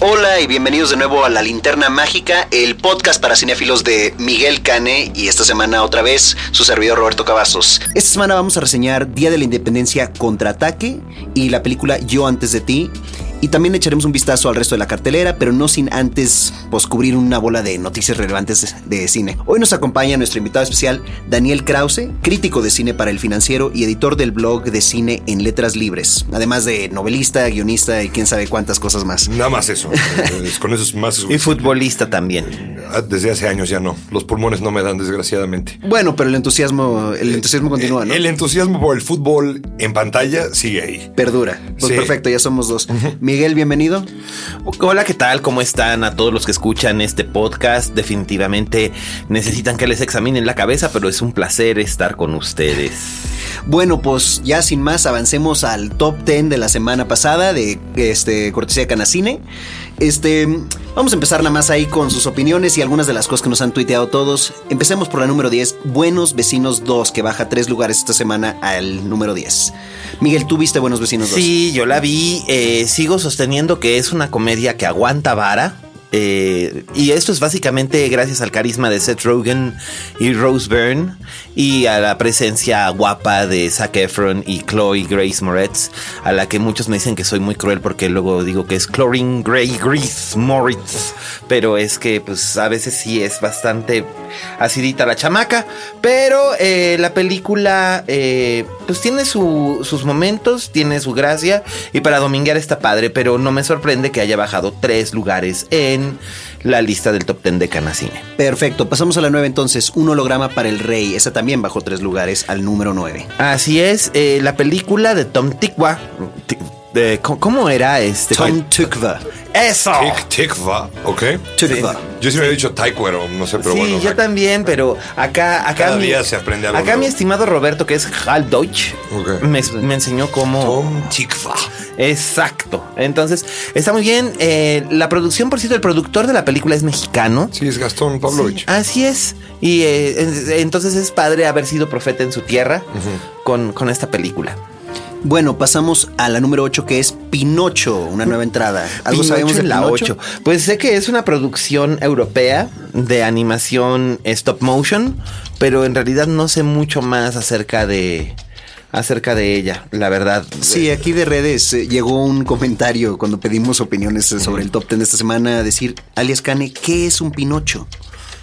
Hola y bienvenidos de nuevo a La Linterna Mágica, el podcast para cinéfilos de Miguel Cane y esta semana otra vez su servidor Roberto Cavazos. Esta semana vamos a reseñar Día de la Independencia Contraataque y la película Yo antes de ti. Y también echaremos un vistazo al resto de la cartelera, pero no sin antes pues, cubrir una bola de noticias relevantes de, de cine. Hoy nos acompaña nuestro invitado especial, Daniel Krause, crítico de cine para El Financiero y editor del blog de cine en Letras Libres, además de novelista, guionista y quién sabe cuántas cosas más. Nada más eso. Es- Con eso es más. Y futbolista también. Ah, Desde hace años ya no. Los pulmones no me dan, desgraciadamente. Bueno, pero el entusiasmo, el entusiasmo continúa, ¿no? El entusiasmo por el fútbol en pantalla sigue ahí. Perdura. Pues Sí. perfecto, ya somos dos. Miguel, bienvenido. Hola, ¿qué tal? ¿Cómo están a todos los que escuchan este podcast? Definitivamente necesitan que les examinen la cabeza, pero es un placer estar con ustedes. Bueno, pues ya sin más, avancemos al top 10 de la semana pasada de este cortesía Canacine. Este, vamos a empezar nada más ahí con sus opiniones y algunas de las cosas que nos han tuiteado todos. Empecemos por la número 10, Buenos Vecinos 2, que baja tres lugares esta semana al número 10. Miguel, ¿tú viste Buenos Vecinos 2? Sí, yo la vi. eh, sigo sosteniendo que es una comedia que aguanta vara. Eh, y esto es básicamente gracias al carisma de Seth Rogen y Rose Byrne y a la presencia guapa de Zac Efron y Chloe Grace Moretz, a la que muchos me dicen que soy muy cruel porque luego digo que es Chlorine Grey Grace Moritz, pero es que pues a veces sí es bastante acidita la chamaca, pero eh, la película eh, pues tiene su- sus momentos, tiene su gracia y para dominguear está padre, pero no me sorprende que haya bajado tres lugares en la lista del top 10 de Canacine. Perfecto, pasamos a la 9 entonces, Un holograma para el rey. Esa también bajó tres lugares al número 9. Así es, eh, la película de Tom Tikwa. Ti- de- ¿cómo, era este? Tom Tukva. Eso. Tic, tic, va. Ok. Tukva. Yo sí me había dicho taekwondo, no sé, pero sí, bueno. yo también, pero acá, acá Cada mi, día se aprende algo Acá mi estimado Roberto, que es Hal Deutsch, me, me enseñó cómo. Tom Tikva. Exacto. Entonces, está muy bien. Eh, la producción, por cierto, el productor de la película es mexicano. Sí, es Gastón Pavlovich. Así es. Y eh, en- entonces es padre haber sido profeta en su tierra con, con esta película. Bueno, pasamos a la número 8 que es Pinocho, una nueva entrada. ¿Algo Pinocho sabemos de en la Pinocho? 8. Pues sé que es una producción europea de animación stop motion, pero en realidad no sé mucho más acerca de acerca de ella, la verdad. Sí, aquí de redes eh, llegó un comentario cuando pedimos opiniones eh, sobre el top 10 de esta semana, a decir, alias Cane, ¿qué es un Pinocho?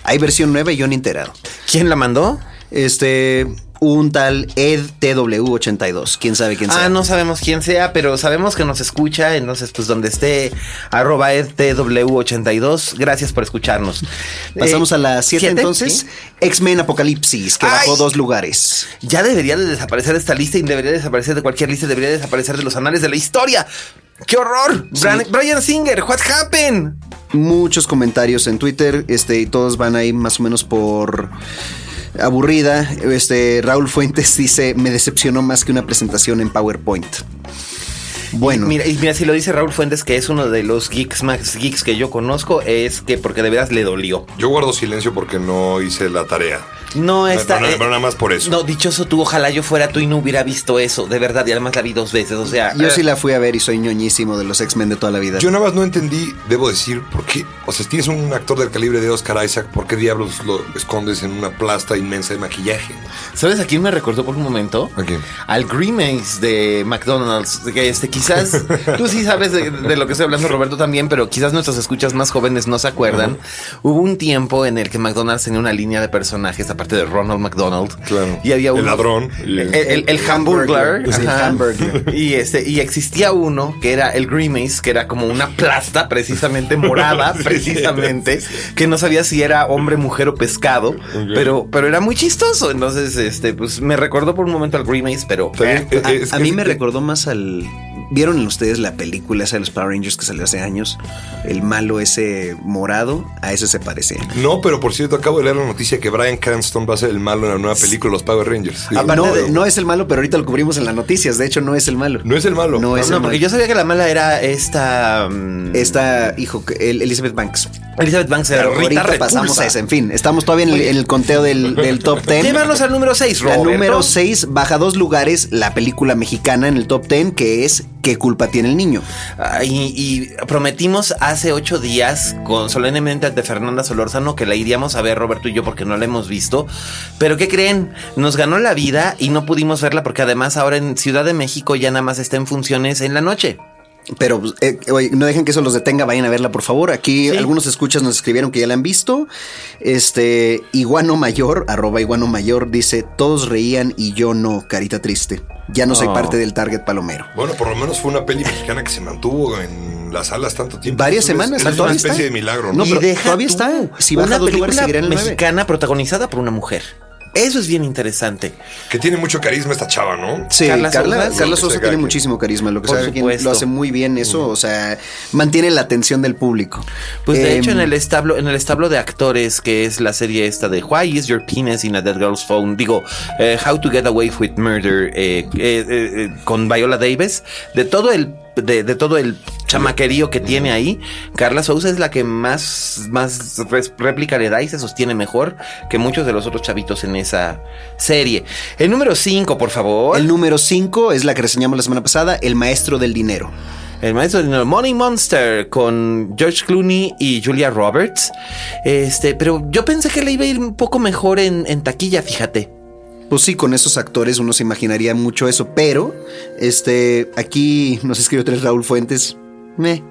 Hay versión nueva y yo ni enterado. ¿Quién la mandó? Este, un tal EdTW82, quién sabe quién sea. Ah, no sabemos quién sea, pero sabemos que nos escucha, entonces pues donde esté arroba edtw82, gracias por escucharnos. Pasamos Eh, a la 7 ¿siete? entonces, ¿Sí? X-Men Apocalipsis, que bajó dos lugares. Ya debería de desaparecer de esta lista y debería desaparecer de cualquier lista, debería desaparecer de los anales de la historia. ¡Qué horror! Brian, Brian Singer, what happened? Muchos comentarios en Twitter, este, y todos van ahí más o menos por aburrida. Este, Raúl Fuentes dice, me decepcionó más que una presentación en PowerPoint. Bueno, Mira, y mira, si lo dice Raúl Fuentes, que es uno de los geeks más geeks que yo conozco, es que porque de veras le dolió. Yo guardo silencio porque no hice la tarea. No está. pero, eh, pero nada más por eso. No, dichoso tú, ojalá yo fuera tú y no hubiera visto eso, de verdad, y además la vi dos veces, o sea. yo eh, sí la fui a ver y soy ñoñísimo de los X-Men de toda la vida. Yo nada más no entendí, debo decir, por qué. O sea, si tienes un actor del calibre de Oscar Isaac, ¿por qué diablos lo escondes en una plasta inmensa de maquillaje? ¿Sabes a quién me recordó por un momento? ¿A quién? Al Grimace de McDonald's. Que este, quizás tú sí sabes de, de lo que estoy hablando, Roberto, también, pero quizás nuestros escuchas más jóvenes no se acuerdan. Hubo un tiempo en el que McDonald's tenía una línea de personajes a aparte de Ronald McDonald. Claro. Y había El uno- ladrón. El, el, el. Pues el ajá. hamburglar. Y este, y existía uno que era el Grimace, que era como una plasta precisamente morada, precisamente, que no sabía si era hombre, mujer o pescado, pero, pero era muy chistoso. Entonces, este, pues me recordó por un momento al Grimace, pero También, eh, eh, A, es a que- mí me recordó más al. ¿Vieron ustedes la película esa de los Power Rangers que salió hace años? El malo ese morado, a ese se parecía. No, pero por cierto, acabo de leer la noticia que Brian Cranston va a ser el malo en la nueva película Los Power Rangers. Digo, no, de- no es el malo, pero ahorita lo cubrimos en las noticias. De hecho, no es el malo. No es el malo. No es no, el porque malo. yo sabía que la mala era esta mm, Esta, hijo, el- Elizabeth Banks. Elizabeth Banks era Pero Rita ahorita pasamos Repulsa. a ese. En fin, estamos todavía en el, en el conteo del, del top 10. Llévanos al número 6, La Roberto. número 6 baja dos lugares la película mexicana en el top 10 que es ¿Qué culpa tiene el niño? Y, y prometimos hace ocho días con solemnemente ante Fernanda Solórzano que la iríamos a ver Roberto y yo porque no la hemos visto. Pero ¿qué creen? Nos ganó la vida y no pudimos verla porque además ahora en Ciudad de México ya nada más está en funciones en la noche. Pero eh, oye, no dejen que eso los detenga, vayan a verla por favor. Aquí Sí. algunos escuchas nos escribieron que ya la han visto. Este, Iguano Mayor, arroba Iguano Mayor, dice, todos reían y yo no, carita triste. Ya no soy Oh. parte del target palomero. Bueno, por lo menos fue una peli mexicana que se mantuvo en las salas tanto tiempo. Varias Eso es- semanas, eso Es una especie está. de milagro. No, ¿no? pero deja todavía tú, está. Si baja una dos lugares, película nueve. mexicana protagonizada por una mujer. Eso es bien interesante. Que tiene mucho carisma esta chava, ¿no? Sí, Carla Carla, Sosa se tiene muchísimo carisma, lo que Por sabe quien lo hace muy bien eso, o sea, mantiene la atención del público. Pues de Em, hecho en el establo, en el establo de actores que es la serie esta de Why is your penis in a dead girl's phone, digo eh, How to get away with murder eh, eh, con Viola Davis, de todo el de, de todo el chamaquerío que tiene ahí, Carla Sousa es la que más más réplica le da y se sostiene mejor que muchos de los otros chavitos en esa serie. El número 5, por favor. El número 5 es la que reseñamos la semana pasada, El Maestro del Dinero. El maestro de dinero, Money Monster con George Clooney y Julia Roberts. Este, pero yo pensé que le iba a ir un poco mejor en, en taquilla, fíjate. Pues sí, con esos actores uno se imaginaría mucho eso, pero este aquí nos escribió tres Raúl Fuentes. Me.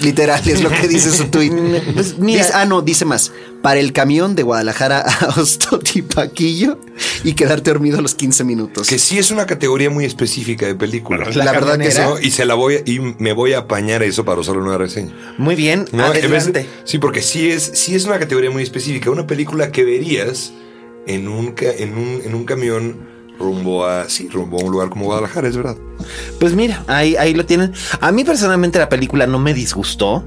Literal, es lo que dice su tweet. Pues mira- Dice- ah, no, dice más. Para el camión de Guadalajara a Ostotipaquillo y quedarte dormido a los 15 minutos. Que sí es una categoría muy específica de película. La verdad que sí. ¿no? Y se la voy a- y me voy a apañar eso para usarlo en una reseña. Muy bien, No, adelante. sí, porque sí es, sí es una categoría muy específica. Una película que verías en un, ca- en un, en un camión rumbo a, sí, rumbo a un lugar como Guadalajara, es verdad. Pues mira, ahí, ahí lo tienen. A mí personalmente la película no me disgustó.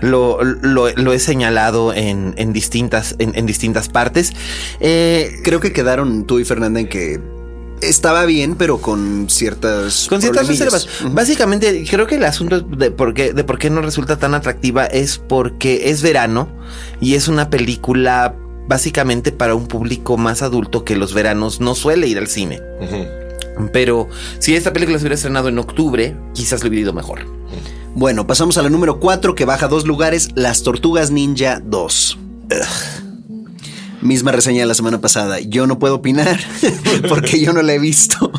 lo, lo- lo he señalado en, en distintas, en, en distintas partes. Eh, Creo que quedaron tú y Fernanda en que estaba bien, pero con ciertas Con ciertas reservas. Básicamente, creo que el asunto de por, qué, de por qué no resulta tan atractiva es porque es verano y es una película básicamente para un público más adulto que los veranos no suele ir al cine. Pero si esta película se hubiera estrenado en octubre, quizás le hubiera ido mejor. Bueno, pasamos a la número 4 que baja dos lugares, Las Tortugas Ninja 2. Ugh. Misma reseña de la semana pasada. Yo no puedo opinar porque yo no la he visto.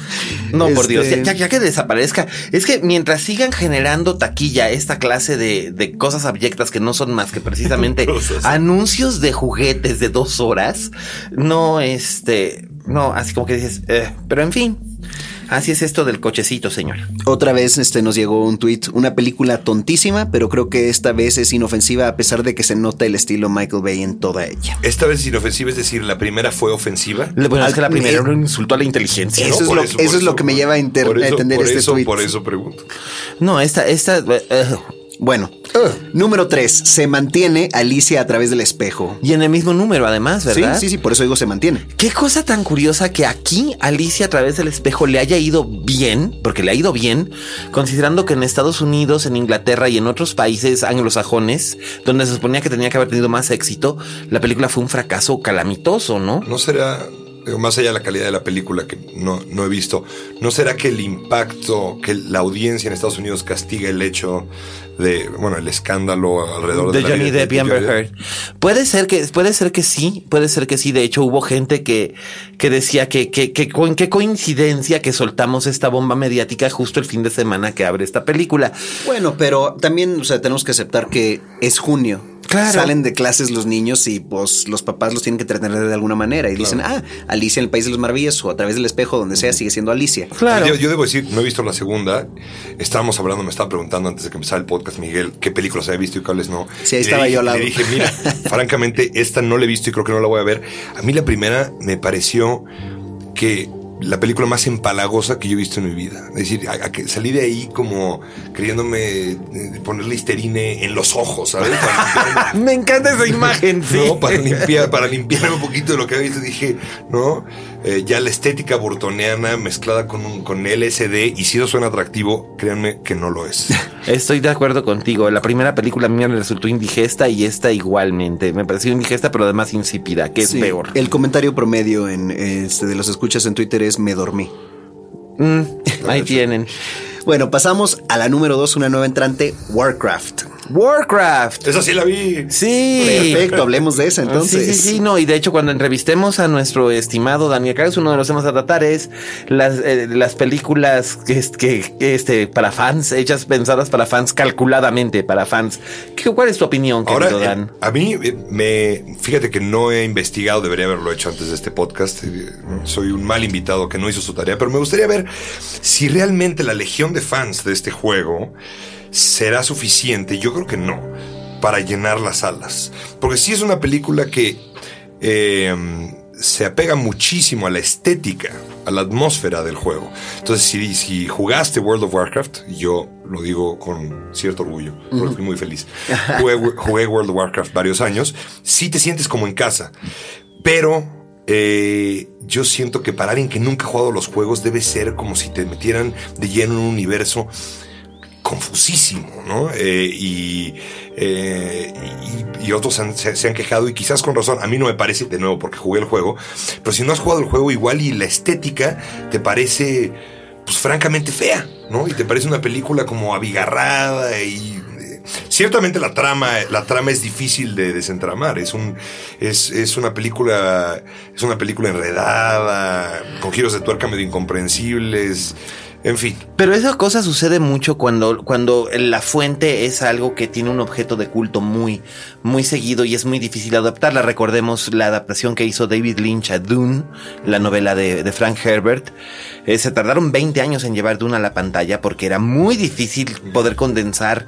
No, por Este, Dios, ya, ya- ya que desaparezca. Es que mientras sigan generando taquilla esta clase de, de cosas abyectas que no son más que precisamente anuncios de juguetes de dos horas, no, este, no, así como que dices, "Eh", pero en fin, así es esto del cochecito, señor. Otra vez este, nos llegó un tweet, una película tontísima, pero creo que esta vez es inofensiva a pesar de que se nota el estilo Michael Bay en toda ella. Esta vez es inofensiva, es decir, la primera fue ofensiva. Bueno, es que la primera eh, era un insulto a la inteligencia. Eso ¿no? es lo- eso es lo que me lleva a enter- por a entender por este eso, tuit. Por eso pregunto. No, esta, esta, eh, Bueno, número 3, se mantiene Alicia a través del espejo. y en el mismo número además, ¿verdad? Sí, sí, sí, por eso digo se mantiene. Qué cosa tan curiosa que aquí Alicia a través del espejo le haya ido bien, porque le ha ido bien, considerando que en Estados Unidos, en Inglaterra y en otros países anglosajones, donde se suponía que tenía que haber tenido más éxito, la película fue un fracaso calamitoso, ¿no? ¿No será, digo, más allá de la calidad de la película que no, no he visto, ¿no será que el impacto, que la audiencia en Estados Unidos castiga el hecho de, bueno, el escándalo alrededor de, de la Johnny vida de Depp y Amber Heard. Puede ser que, puede ser que sí, puede ser que sí. De hecho, hubo gente que, que decía que, que, que co- qué coincidencia que soltamos esta bomba mediática justo el fin de semana que abre esta película. Bueno, pero también, o sea, tenemos que aceptar que es junio. Claro. salen de clases los niños y pues los papás los tienen que entretener de alguna manera y dicen, ah, Alicia en el País de las Maravillas o a través del espejo, donde sea, sigue siendo Alicia. Claro. Yo, yo debo decir, no he visto la segunda. Estábamos hablando, me estaba preguntando antes de que empezara el podcast, Miguel, qué películas había visto y cuáles no. Sí, ahí estaba yo al lado. Le dije, mira, francamente, esta no la he visto y creo que no la voy a ver. A mí la primera me pareció que la película más empalagosa que yo he visto en mi vida. Es decir, a- a que salí de ahí como queriéndome eh, ponerle listerine en los ojos, ¿sabes? Me encanta esa imagen, sí. ¿no? Para limpiar, para limpiarme un poquito de lo que había visto, dije, ¿no? Eh, ya la estética burtoniana mezclada con, un, con LSD, y si eso suena atractivo, créanme que no lo es. Estoy de acuerdo contigo. La primera película a mí me resultó indigesta y esta igualmente. Me pareció indigesta, pero además insípida, que es Sí. peor. El comentario promedio en, este, de los escuchas en Twitter es me dormí. Mm, ahí tienen. Bueno, pasamos a la número dos, una nueva entrante, Warcraft. Warcraft. Esa sí la vi. Sí. Perfecto, hablemos de esa entonces. Sí, sí, sí, no, y de hecho cuando entrevistemos a nuestro estimado Daniel Carlos, uno de los temas a tratar es las, eh, las películas que, es- que, que, este, para fans, hechas pensadas para fans, calculadamente para fans. ¿Qué, ¿Cuál es tu opinión, Ahora, querido eh, Dan? a mí eh, me. Fíjate que no he investigado, debería haberlo hecho antes de este podcast. Soy un mal invitado que no hizo su tarea, pero me gustaría ver si realmente la legión de fans de este juego será suficiente. Yo creo que no, para llenar las salas. Porque sí es una película que eh, se apega muchísimo a la estética, a la atmósfera del juego. Entonces, si, si jugaste World of Warcraft, yo lo digo con cierto orgullo, porque fui muy feliz, jugué, jugué World of Warcraft varios años, sí te sientes como en casa, pero eh, yo siento que para alguien que nunca ha jugado los juegos debe ser como si te metieran de lleno en un universo confusísimo, ¿no? Eh, y, eh, y, y otros se, se han quejado y quizás con razón. A mí no me parece, de nuevo, porque jugué el juego, pero si no has jugado el juego igual y la estética te parece, pues francamente fea, ¿no? Y te parece una película como abigarrada y... eh, Ciertamente la trama, la trama es difícil de desentramar. Es un, es, es una película, es una película enredada, con giros de tuerca medio incomprensibles. En fin, Pero esa cosa sucede mucho cuando, cuando la fuente es algo que tiene un objeto de culto muy, muy seguido y es muy difícil adaptarla. Recordemos la adaptación que hizo David Lynch a Dune, la novela de, Frank Herbert. Eh, se tardaron 20 años en llevar Dune a la pantalla porque era muy difícil poder condensar.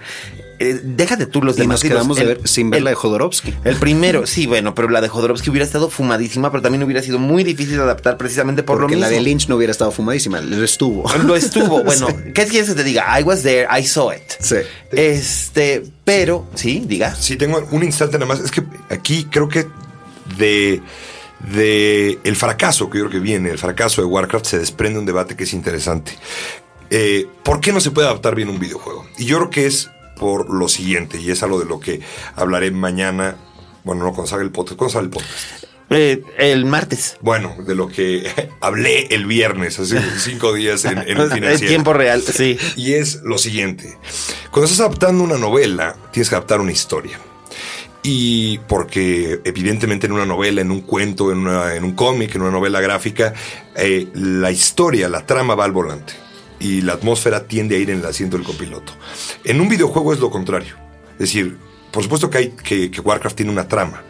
Eh, déjate tú los Y demás. nos quedamos de ver sin ver el- la de Jodorowsky. el primero, sí, bueno, pero la de Jodorowsky hubiera estado fumadísima, pero también hubiera sido muy difícil de adaptar precisamente por Porque lo la mismo. de Lynch no hubiera estado fumadísima, lo estuvo. Lo estuvo. Bueno, ¿qué quieres que te diga? I was there, I saw it. Sí. Este, pero, sí, diga. Si tengo un instante nada más, es que aquí creo que de, de el fracaso que yo creo que viene, el fracaso de Warcraft, se desprende un debate que es interesante. Eh, ¿Por qué no se puede adaptar bien un videojuego? Y yo creo que es por lo siguiente, y es algo de lo que hablaré mañana, bueno, no cuando salga el podcast, cuando sale el podcast. Eh, el martes. Bueno, de lo que hablé el viernes, hace cinco días en, en el tiempo real, sí. Y es lo siguiente. Cuando estás adaptando una novela, tienes que adaptar una historia. Y porque evidentemente en una novela, en un cuento, en, una- en un cómic, en una novela gráfica, eh, la historia, la trama va al volante. Y la atmósfera tiende a ir en el asiento del copiloto. En un videojuego es lo contrario. Es decir, por supuesto que, que Warcraft tiene una trama.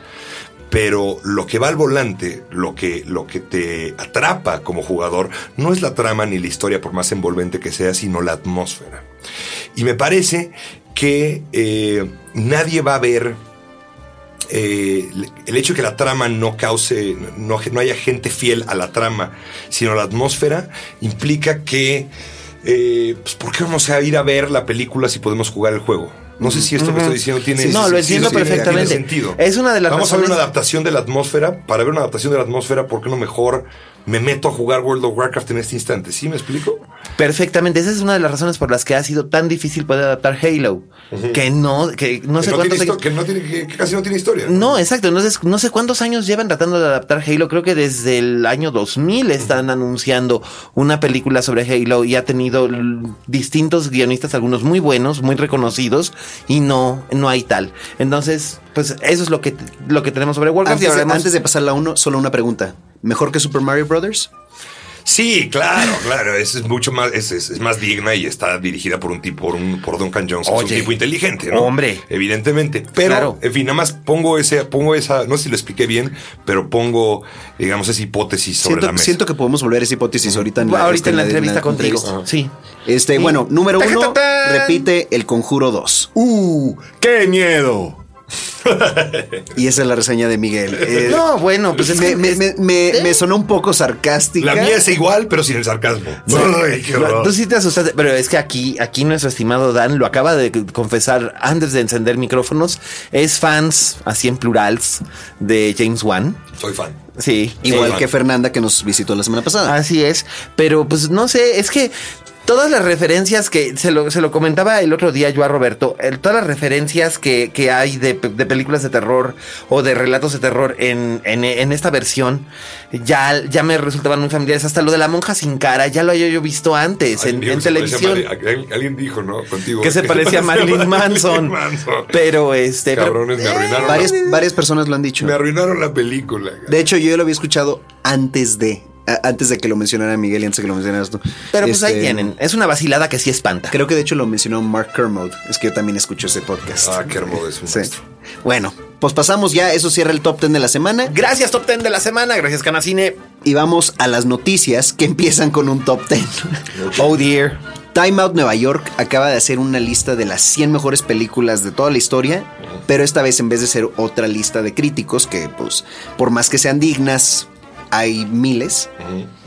Pero lo que va al volante, lo que, lo que te atrapa como jugador, no es la trama ni la historia, por más envolvente que sea, sino la atmósfera. Y me parece que eh, nadie va a ver eh, el hecho de que la trama no cause, no, no haya gente fiel a la trama, sino a la atmósfera, implica que, eh, pues, ¿por qué vamos a ir a ver la película si podemos jugar el juego? No sé si esto que estoy diciendo tiene no, lo entiendo perfectamente. tiene sentido. Es una de las Vamos a ver una adaptación de la atmósfera. Para ver una adaptación de la atmósfera, ¿por qué no mejor me meto a jugar World of Warcraft en este instante? ¿Sí me explico? Perfectamente. Esa es una de las razones por las que ha sido tan difícil poder adaptar Halo. Que no, que no que, sé no cuántos años- que no tiene, que, que casi no tiene historia. No, exacto. Entonces, no sé cuántos años llevan tratando de adaptar Halo. Creo que desde el año 2000 están anunciando una película sobre Halo y ha tenido distintos guionistas, algunos muy buenos, muy reconocidos, y no, no hay tal. Entonces, pues eso es lo que, lo que tenemos sobre Warcraft. y Antes, de- hablaremos- antes de pasar la uno, solo una pregunta. ¿Mejor que Super Mario Brothers? Sí, claro, claro. Es, es mucho más, es, es- es más digna y está dirigida por un tipo, por, un, por Duncan Jones, que es un tipo inteligente, ¿no? hombre. Evidentemente. Pero, Claro. en fin, nada más pongo ese, pongo esa, no sé si lo expliqué bien, pero pongo, digamos, esa hipótesis sobre la Siento, mesa. siento que podemos volver a esa hipótesis ahorita en la, Ahorita este, en la entrevista contigo. entrevista. Sí. Este, Sí. bueno, número uno, repite El Conjuro 2. ¡Uh! ¡Qué miedo! Y esa es la reseña de Miguel. Eh, No, bueno, pues es me, que- me- me- sonó un poco sarcástica. La mía es igual, pero sin el sarcasmo. Ay, qué horror. Tú sí te asustaste, pero es que aquí, aquí nuestro estimado Dan lo acaba de confesar antes de encender micrófonos. Es fans, así en plurals, de James Wan. Soy fan. Sí. Igual Sí. que Fernanda que nos visitó la semana pasada. Así es. Pero pues no sé, es que todas las referencias que se lo, se lo comentaba el otro día yo a Roberto, el- todas las referencias que, que hay de, de películas de terror o de relatos de terror en, en- en esta versión ya, ya me resultaban muy familiares. Hasta lo de la monja sin cara, ya lo había yo visto antes Ay, en, en a televisión. Mari- alguien- dijo, ¿no? Contigo. Que se parecía a Marilyn Manson. Manson. Pero este. pero- Cabrones, me arruinaron. varias, la- varias personas lo han dicho. Me arruinaron la película. De hecho, yo lo había escuchado antes de. Antes de que lo mencionara Miguel y antes de que lo mencionaras tú. pero pues ahí Este, tienen. Es una vacilada que sí espanta. Creo que de hecho lo mencionó Mark Kermode. Es que yo también escucho ese podcast. Ah, hermoso es un Sí. maestro. Bueno, pues pasamos ya. Eso cierra el top 10 de la semana. Gracias, Top Ten de la semana. Gracias, Canacine. Y vamos a las noticias que empiezan con un top 10. Oh dear. Time Out Nueva York acaba de hacer una lista de las 100 mejores películas de toda la historia, pero esta vez en vez de ser otra lista de críticos, que pues por más que sean dignas, hay miles,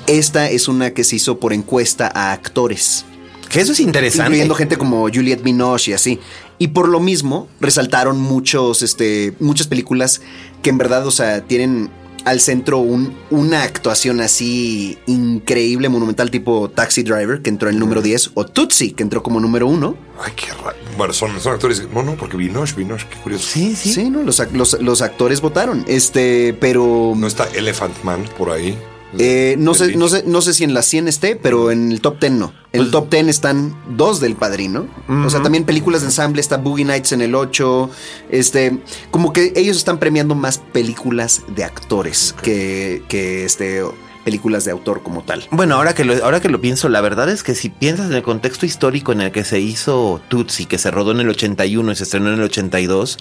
esta es una que se hizo por encuesta a actores, Que eso es interesante. incluyendo gente como Juliette Binoche y así. Y por lo mismo resaltaron muchos, este, muchas películas que en verdad, o sea, tienen al centro un- una actuación así increíble, monumental, tipo Taxi Driver, que entró en el número 10, o Tootsie, que entró como número 1. Ay, qué raro. Bueno, son, son actores. No, no, porque Vinoche, Vinoche, qué curioso. Sí, sí. Sí, ¿no? Los, ac- los- los actores votaron. Este, pero. No está Elephant Man por ahí. Eh, no, sé, no, sé, no sé si en las 100 esté, pero en el top 10 no. En el top 10 están dos del padrino. O sea, también películas de ensamble. Está Boogie Nights en el 8. Este, como que ellos están premiando más películas de actores que, que este, películas de autor como tal. Bueno, ahora que, lo, ahora que lo pienso, la verdad es que si piensas en el contexto histórico en el que se hizo Tutsi, que se rodó en el 81 y se estrenó en el 82,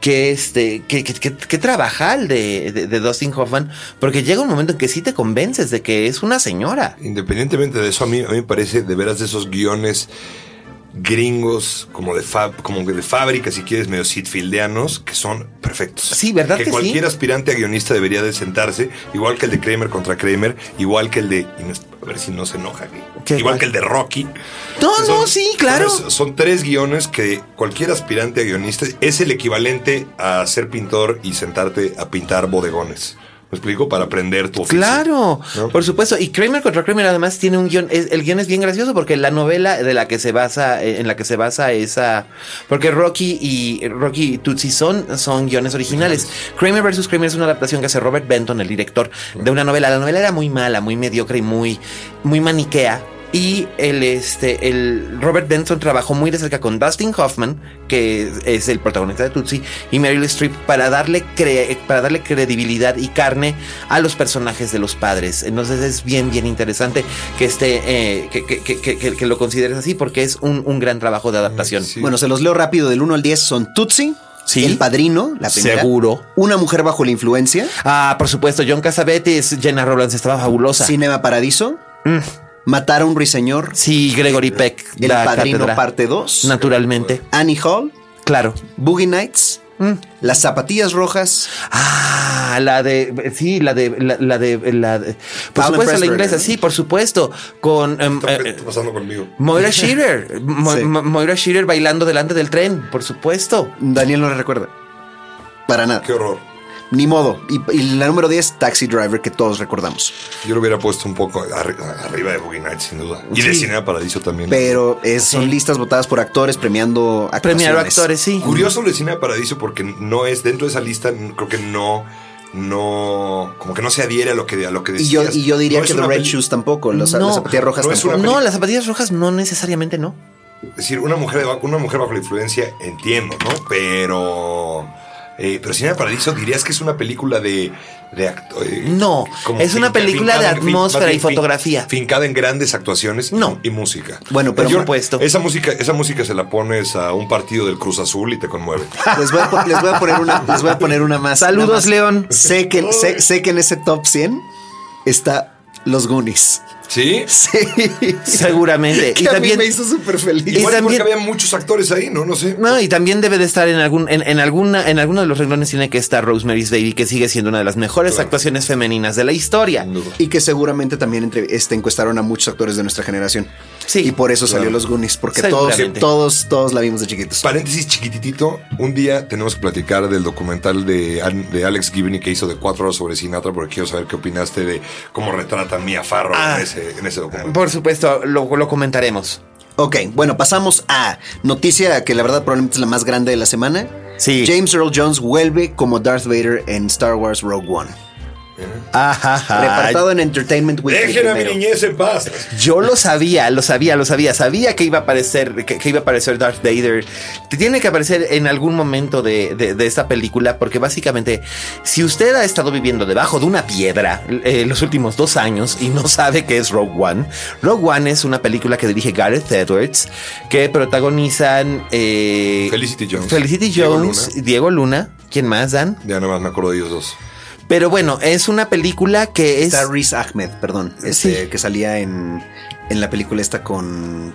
que este, que, que, que- que trabajal de, de, de Dustin Hoffman, porque llega un momento en que sí te convences de que es una señora. Independientemente de eso, a mí, a mí me parece de veras de esos guiones gringos, como de, fab, como que de fábrica, si quieres, medio sitfieldianos, que son perfectos. Sí, ¿verdad que cualquier aspirante a guionista debería de sentarse, igual que el de Kramer contra Kramer, igual que el de... A ver si no se enoja. Igual que el de Rocky. No, Que no, sí, claro. Son, son tres guiones que cualquier aspirante a guionista es el equivalente a ser pintor y sentarte a pintar bodegones. ¿Me explico? Para aprender tu oficio. Claro, ¿no? por supuesto. Y Kramer contra Kramer además tiene un guion. es- el guion es bien gracioso porque la novela de la que se basa, eh, en la que se basa esa. Porque Rocky y Rocky y Tootsie son, son guiones originales. Kramer vs. Kramer es una adaptación que hace Robert Benton, el director, de una novela. La novela era muy mala, muy mediocre y muy, muy maniquea. Y el, este, el Robert Benson trabajó muy de cerca con Dustin Hoffman, que es el protagonista de Tootsie, y Meryl Streep para darle, cre- para darle credibilidad y carne a los personajes de los padres. Entonces es bien, bien interesante que, esté, eh, que, que- que- que- lo consideres así, porque es un, un gran trabajo de adaptación. Sí. Bueno, se los leo rápido del 1 al 10. Son Tootsie, Sí. El Padrino, la primera. Seguro. Una mujer bajo la influencia. Ah, por supuesto, John Cassavetes, Jenna Rollins estaba fabulosa. Cinema Paradiso. Matar a un ruiseñor. Sí, Gregory Peck. El la Padrino cátedra. parte 2. Naturalmente. Annie Hall. Claro. Boogie Nights. Las zapatillas rojas. Ah, la de. Sí, la de. La, la de. La de- por Alan supuesto, la inglesa, ¿no? sí, por supuesto. Con. em, ¿Qué eh, está pasando conmigo? Moira Shearer. Mo- Sí. Mo- Moira Shearer bailando delante del tren, por supuesto. Daniel no le recuerda. Para nada. Qué horror. Ni modo. Y, y la número 10, Taxi Driver, que todos recordamos. Yo lo hubiera puesto un poco arri- arriba de Boogie Nights, sin duda. Y de Sí. Cinema Paradiso también. Pero es- son listas votadas por actores premiando actuaciones. Premiar actores, sí. Curioso lo de Cinema Paradiso porque no es dentro de esa lista, creo que no, no, como que no se adhiere a lo que, a lo que Y yo, decías. y yo diría No que The Red peli- Shoes tampoco, los- No, las zapatillas rojas no tampoco. No, las zapatillas rojas no necesariamente no. Es decir, una mujer, una mujer bajo la influencia, entiendo, ¿no? Pero. Eh, pero Cinema Paradiso dirías que es una película de, de acto- eh, No, es una película de fin- atmósfera y fotografía. Fincada en grandes actuaciones y- No. y, música. Bueno, pero Yo- por supuesto. Esa música, esa música se la pones a un partido del Cruz Azul y te conmueve. Les voy, a, po- les voy a poner una, les voy a poner una más. Saludos, una más. León. Sé que, sé, sé que en ese top 100 está Los Goonies. ¿Sí? Sí. Seguramente. Que y a mí también me hizo súper feliz. Y Igual también- porque había muchos actores ahí, ¿no? No sé. No, y también debe de estar en algún, en, en alguna, en alguno de los renglones tiene que estar Rosemary's Baby, que sigue siendo una de las mejores Claro. actuaciones femeninas de la historia. Sin duda. Y que seguramente también entre, este, encuestaron a muchos actores de nuestra generación. Sí. Y por eso salió Claro. Los Goonies, porque todos, todos, todos la vimos de chiquitos. Paréntesis chiquititito, un día tenemos que platicar del documental de, Alex Gibney que hizo de cuatro horas sobre Sinatra, porque quiero saber qué opinaste de cómo retratan Mia Farrow Ah. en, ese, en ese documental. Por supuesto, lo, lo comentaremos. Ok, bueno, pasamos a noticia que la verdad probablemente es la más grande de la semana. Sí. James Earl Jones vuelve como Darth Vader en Star Wars Rogue One. Repartado en Entertainment Weekly. Dejen a mi primero. niñez en paz. Yo lo sabía, lo sabía, lo sabía. Sabía que iba a aparecer, que, que iba a aparecer Darth Vader. Te Tiene que aparecer en algún momento de, de- de esta película, porque básicamente, si usted ha estado viviendo debajo de una piedra eh, los últimos dos años y no sabe qué es Rogue One, Rogue One es una película que dirige Gareth Edwards, que protagonizan eh, Felicity Jones. Felicity Diego Jones, Luna. Diego Luna. ¿Quién más, Dan? Ya nada más me acuerdo de ellos dos. Pero bueno, es una película que es. Riz Ahmed, perdón, este, Sí. que salía en, en la película esta con,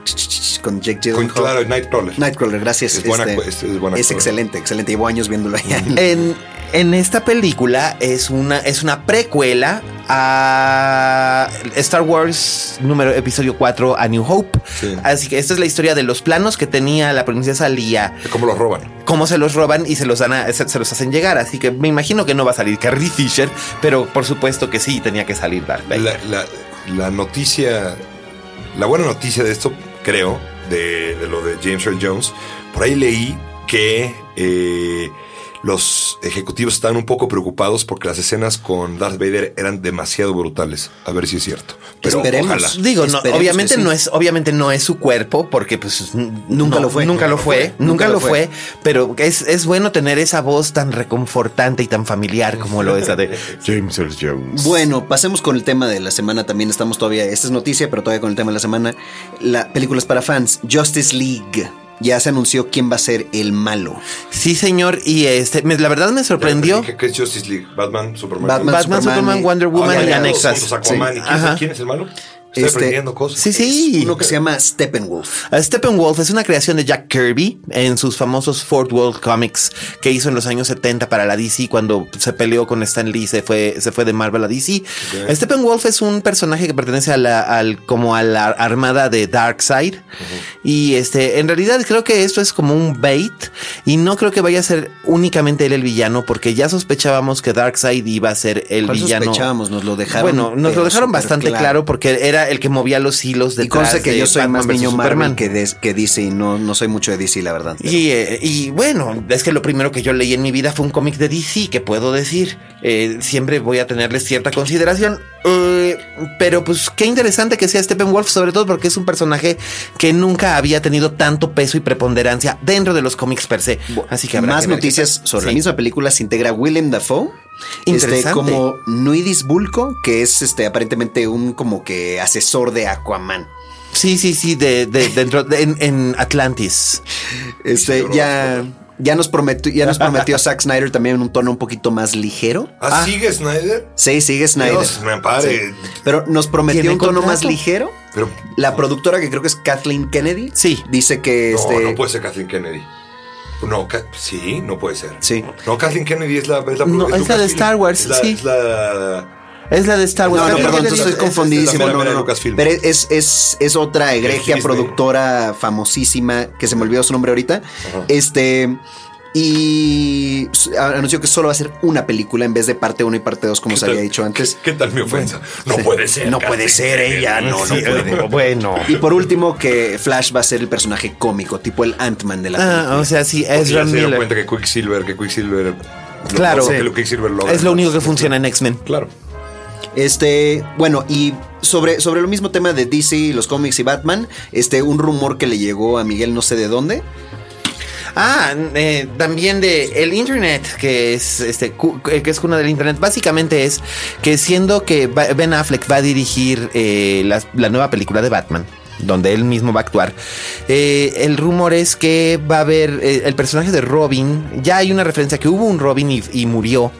con Jake Con, Gyllenhaal. claro, Nightcrawler. Nightcrawler, gracias. Es buena este, es- es buena es actor. excelente, excelente. Llevo años viéndolo allá. En, en esta película es una, es una precuela a Star Wars número episodio 4 a New Hope. Sí. Así que esta es la historia de los planos que tenía la princesa Leia, ¿Cómo los roban? cómo se los roban y se los, dan a- se, se los hacen llegar. Así que me imagino que no va a salir Carrie Fisher, pero por supuesto que sí tenía que salir Darth Vader. La, la- la noticia, la buena noticia de esto, creo, de, lo de James Earl Jones, por ahí leí que eh, los ejecutivos estaban un poco preocupados porque las escenas con Darth Vader eran demasiado brutales. A ver si es cierto. Pero Esperemos. ojalá. Digo, no, Esperemos obviamente sí. no es, obviamente no es su cuerpo, porque pues Nunca no, lo fue. nunca lo fue, nunca lo fue, fue. pero es, es bueno tener esa voz tan reconfortante y tan familiar como lo es la de James Earl Jones. Bueno, pasemos con el tema de la semana. También estamos todavía, esta es noticia, pero todavía con el tema de la semana. La película es para fans. Justice League. Ya se anunció quién va a ser el malo. Sí, señor, y este, me- la verdad me sorprendió. ¿Qué, es Justice League? Batman, Superman. Batman, Batman, Superman Superman, Wonder Woman Ah, y ya, anexas. Sí. ¿Y quién, es- Ajá. quién es el malo? Estoy Este, aprendiendo cosas. Sí, sí. Uno que se llama Steppenwolf. A Steppenwolf es una creación de Jack Kirby en sus famosos Fort World Comics que hizo en los años 70 para la DC cuando se peleó con Stan Lee se fue, se fue de Marvel a DC. Steppenwolf es un personaje que pertenece a la, al, como a la armada de Darkseid y este, en realidad creo que esto es como un bait y no creo que vaya a ser únicamente él el villano porque ya sospechábamos que Darkseid iba a ser el ¿Cuál villano. sospechábamos? Nos lo dejaron. Bueno, nos lo dejaron bastante claro. porque era el que movía los hilos de Y consta que yo soy más niño Marvel Superman. que, des- que DC y no, no soy mucho de DC, la verdad. Y, eh, y bueno, es que lo primero que yo leí en mi vida fue un cómic de DC, que puedo decir, eh, siempre voy a tenerles cierta consideración. Eh, pero pues qué interesante que sea Steppenwolf, sobre todo porque es un personaje que nunca había tenido tanto peso y preponderancia dentro de los cómics per se. Así que habrá Más que noticias sobre la misma película se integra Willem Dafoe. Este, como Nuidis Bulco, que es este aparentemente un como que asesor de Aquaman. Sí, sí, sí, de, de- dentro de- en, en Atlantis. Este, ya, ya nos prometió, ya nos prometió Zack Snyder también en un tono un poquito más ligero. ¿Ah, sigue Snyder? Sí, sigue Snyder. Dios, me ampare. Sí. Pero nos prometió ¿Tiene un tono contrato? más ligero. Pero La productora, que creo que es Kathleen Kennedy, Sí. dice que no, este. no puede ser Kathleen Kennedy. No, sí, no puede ser. Sí. No, Kathleen Kennedy es la. Es la, No, es la de. Star Wars, Es la, sí. Es la, Es la de Star Wars. No, no, Kathleen perdón, estoy es- confundidísimo. es No, no, no. Pero es, es, es otra egregia productora famosísima que se me olvidó su nombre ahorita. Este. Y anunció que solo va a ser una película en vez de parte 1 y parte 2, como ¿Qué se tal- había dicho antes. ¿Qué, qué tal mi ofensa? No puede ser. No puede ser ella, no, no puede. Bueno. Y por último, que Flash va a ser el personaje cómico, tipo el Ant-Man de la Ah, película. o sea, sí, Ezra ya se dieron Miller. cuenta que Quicksilver, que Quicksilver. Claro. que lo Quicksilver logra Es lo único que funciona en X-Men. Claro. Este, bueno, y sobre, sobre lo mismo tema de DC, los cómics y Batman, este, un rumor que le llegó a Miguel no sé de dónde. Ah, eh, también de el internet, que es este eh, que es cuna del internet. Básicamente es que siendo que Ben Affleck va a dirigir eh, la, nueva película de Batman. Donde él mismo va a actuar. eh, el rumor es que va a haber eh, el personaje de Robin. Ya hay una referencia que hubo un Robin y murió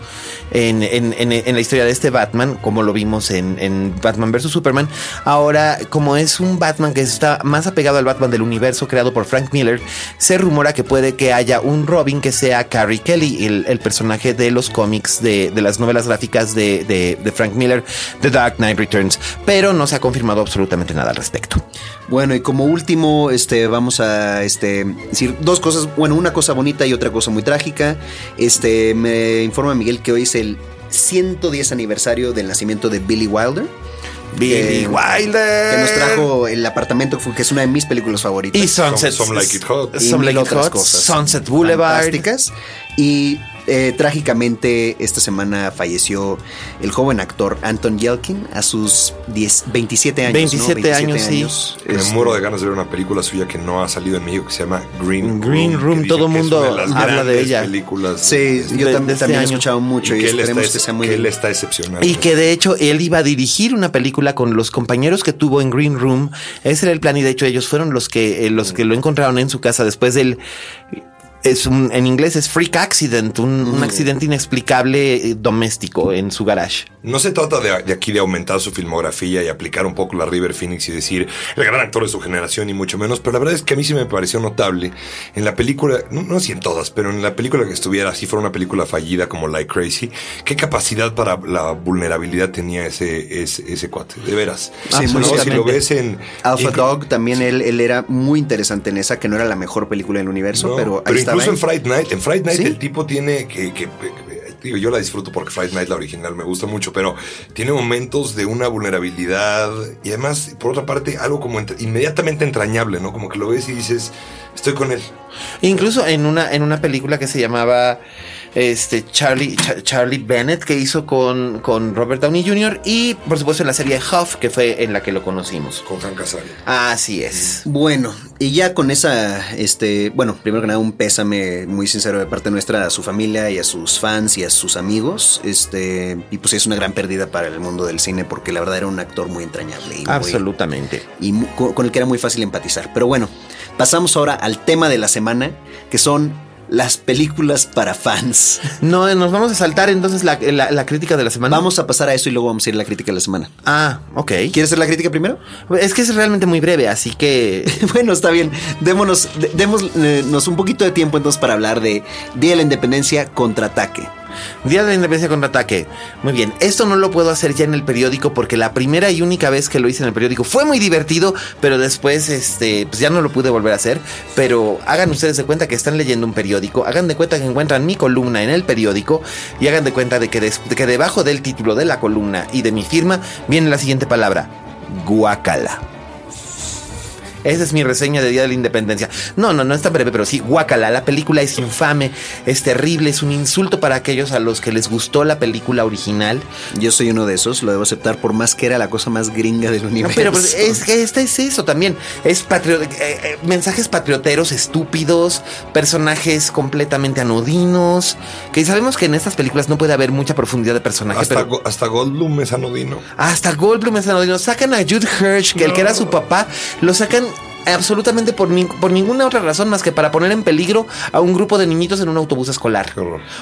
en, la historia de este Batman, como lo vimos en, Batman vs. Superman. Ahora, como es un Batman que está más apegado al Batman del universo creado por Frank Miller, se rumora que puede que haya un Robin que sea Carrie Kelly, el, personaje de los cómics, de, las novelas gráficas de- de Frank Miller, The Dark Knight Returns. Pero no se ha confirmado absolutamente nada al respecto. Bueno, y como último, este, vamos a este, decir dos cosas. Bueno, una cosa bonita y otra cosa muy trágica. Este, me informa Miguel que hoy es el 110 aniversario del nacimiento de Billy Wilder. Billy que- Wilder. Que nos trajo el apartamento, que es una de mis películas favoritas. Y Sunset. Some Like It Hot. y Some mil Like It otras Hot, cosas Sunset Boulevard. fantásticas. Y eh, trágicamente esta semana falleció el joven actor Anton Yelkin a sus 10, 27 años. 27 ¿no? años, sí. Me Este, muero de ganas de ver una película suya que no ha salido en México que se llama Green, Green Room, todo es mundo una de las habla de ella. películas Sí, yo de- tam- de este también he año. escuchado mucho y, y que él, esperemos está, que sea muy que él está excepcional. Y que de hecho él iba a dirigir una película con los compañeros que tuvo en Green Room. Ese era el plan y de hecho ellos fueron los que eh, los que lo encontraron en su casa después del es un, en inglés es freak accident, un, un accidente inexplicable eh, doméstico en su garage. No se trata de, de aquí de aumentar su filmografía y aplicar un poco la River Phoenix y decir el gran actor de su generación y mucho menos, pero la verdad es que a mí sí me pareció notable en la película, no, no si en todas, pero en la película que estuviera, si fuera una película fallida como Like Crazy, qué capacidad para la vulnerabilidad tenía ese, ese, ese cuate, de veras. Sí, ¿No? muy si lo ves en... Alpha Dog también él, él era muy interesante en esa, que no era la mejor película del universo, No, pero ahí pero incluso en. Fright Night, en Fright Night ¿Sí? el tipo tiene que, que- yo la disfruto porque Fright Night la original me gusta mucho, pero tiene momentos de una vulnerabilidad y además por otra parte algo como inmediatamente entrañable, ¿no? Como que lo ves y dices, estoy con él. Incluso en una, en una película que se llamaba este, Charlie, Cha- Charlie Bennett, que hizo con, con Robert Downey Jr. y por supuesto en la serie Huff, que fue en la que lo conocimos. Con Hank Azaria. Así es. Bueno, y ya con esa, este, bueno, primero que nada un pésame muy sincero de parte nuestra a su familia y a sus fans y a sus amigos, este, y pues es una gran pérdida para el mundo del cine porque la verdad era un actor muy entrañable y, muy- Absolutamente. y con el que era muy fácil empatizar. Pero bueno, pasamos ahora al tema de la semana, que son las películas para fans. No, nos vamos a saltar entonces la, la- la crítica de la semana. Vamos a pasar a eso y luego vamos a ir a la crítica de la semana. Ah, ok. ¿Quieres hacer la crítica primero? Es que es realmente muy breve, así que Bueno, está bien. Démonos, démonos un poquito de tiempo entonces para hablar de Día de la Independencia contraataque. Día de la Independencia contraataque. Muy bien, esto no lo puedo hacer ya en el periódico porque la primera y única vez que lo hice en el periódico fue muy divertido, pero después este pues ya no lo pude volver a hacer, pero hagan ustedes de cuenta que están leyendo un periódico, hagan de cuenta que encuentran mi columna en el periódico y hagan de cuenta de que, de que debajo del título de la columna y de mi firma viene la siguiente palabra, guacala. Esa es mi reseña de Día de la Independencia. No, no, no es tan breve, pero sí, guacala. La película es infame, es terrible, es un insulto para aquellos a los que les gustó la película original. Yo soy uno de esos, lo debo aceptar por más que era la cosa más gringa del No, universo. pero pues, es que esta es eso también. Es patrio- eh, eh, mensajes patrioteros estúpidos, personajes completamente anodinos. Que sabemos que en estas películas no puede haber mucha profundidad de personaje. Hasta, pero- Go- hasta Goldblum es anodino. Hasta Goldblum es anodino. Sacan a Jude Hirsch, que el que era su papá, lo sacan absolutamente por, ni- por ninguna otra razón más que para poner en peligro a un grupo de niñitos en un autobús escolar.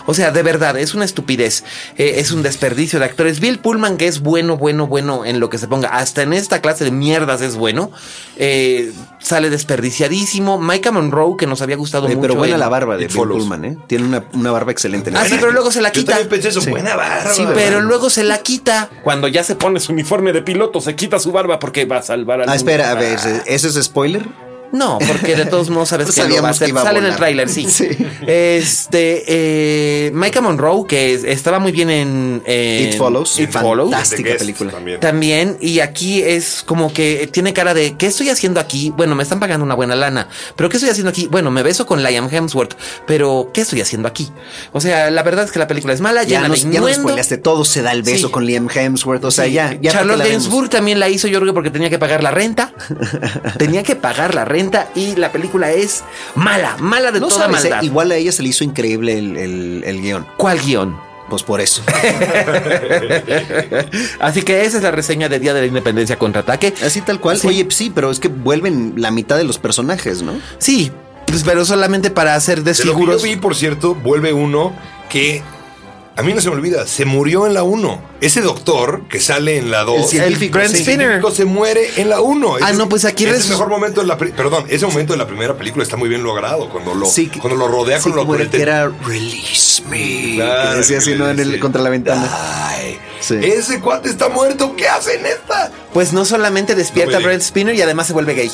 O sea, de verdad, es una estupidez. Eh, es un desperdicio de actores. Bill Pullman, que es bueno, bueno, bueno en lo que se ponga, hasta en esta clase de mierdas es bueno, eh, sale desperdiciadísimo. Micah Monroe, que nos había gustado Oye, mucho. pero buena en- la barba de Follows. Pullman, ¿eh? Tiene una, una barba excelente. Ah, sí, pero luego se la Yo quita. también pensé eso, buena barba. Sí, Sí, pero luego se la quita. Cuando ya se pone su uniforme de piloto, se quita su barba porque va a salvar al Ah, mundo. espera, a ver, ¿ese es spoiler? No, porque de todos modos sabes Pues que lo va a hacer. iba a Sale en el tráiler, sí. Sí. Este, eh, Micah Monroe, que es- estaba muy bien en, en It Follows. It Follows. Fantástica película. También. También, y aquí es como que tiene cara de ¿qué estoy haciendo aquí? Bueno, me están pagando una buena lana, pero ¿qué estoy haciendo aquí? Bueno, me beso con Liam Hemsworth, pero ¿qué estoy haciendo aquí? O sea, la verdad es que la película es mala, Ya llena nos, de ya nos spoileaste todo, se da el beso Sí. con Liam Hemsworth, o sea, Sí. ya, ya. ¿para Charlotte? Gainsbourg también la hizo, yo creo que porque tenía que pagar la renta. tenía que pagar la renta. 40 y la película es mala, mala de No toda sabes, ¿eh? igual a ella se le hizo increíble el, el- el guion. ¿Cuál guion? Pues por eso. Así que esa es la reseña de Día de la Independencia contraataque. Así tal cual. Sí. Oye, sí, pero es que vuelven la mitad de los personajes, ¿no? Sí, pues, pero solamente para hacer De lo que yo desfiguros. vi, por cierto, vuelve uno que a mí no se me olvida, se murió en la 1. Ese doctor que sale en la 2. El científico. Spinner. se muere en la 1. Ah, no, pues aquí es el mejor momento de la perdón, ese momento de la primera película está muy bien logrado cuando lo Sí, cuando lo rodea Sí, con lo que el era Release me. Claro, que decía así, ¿no? En el, contra la ventana. Ay, Sí. ese cuate está muerto, ¿qué hace en esta? Pues no solamente despierta No me Brent Spinner y además se vuelve gay.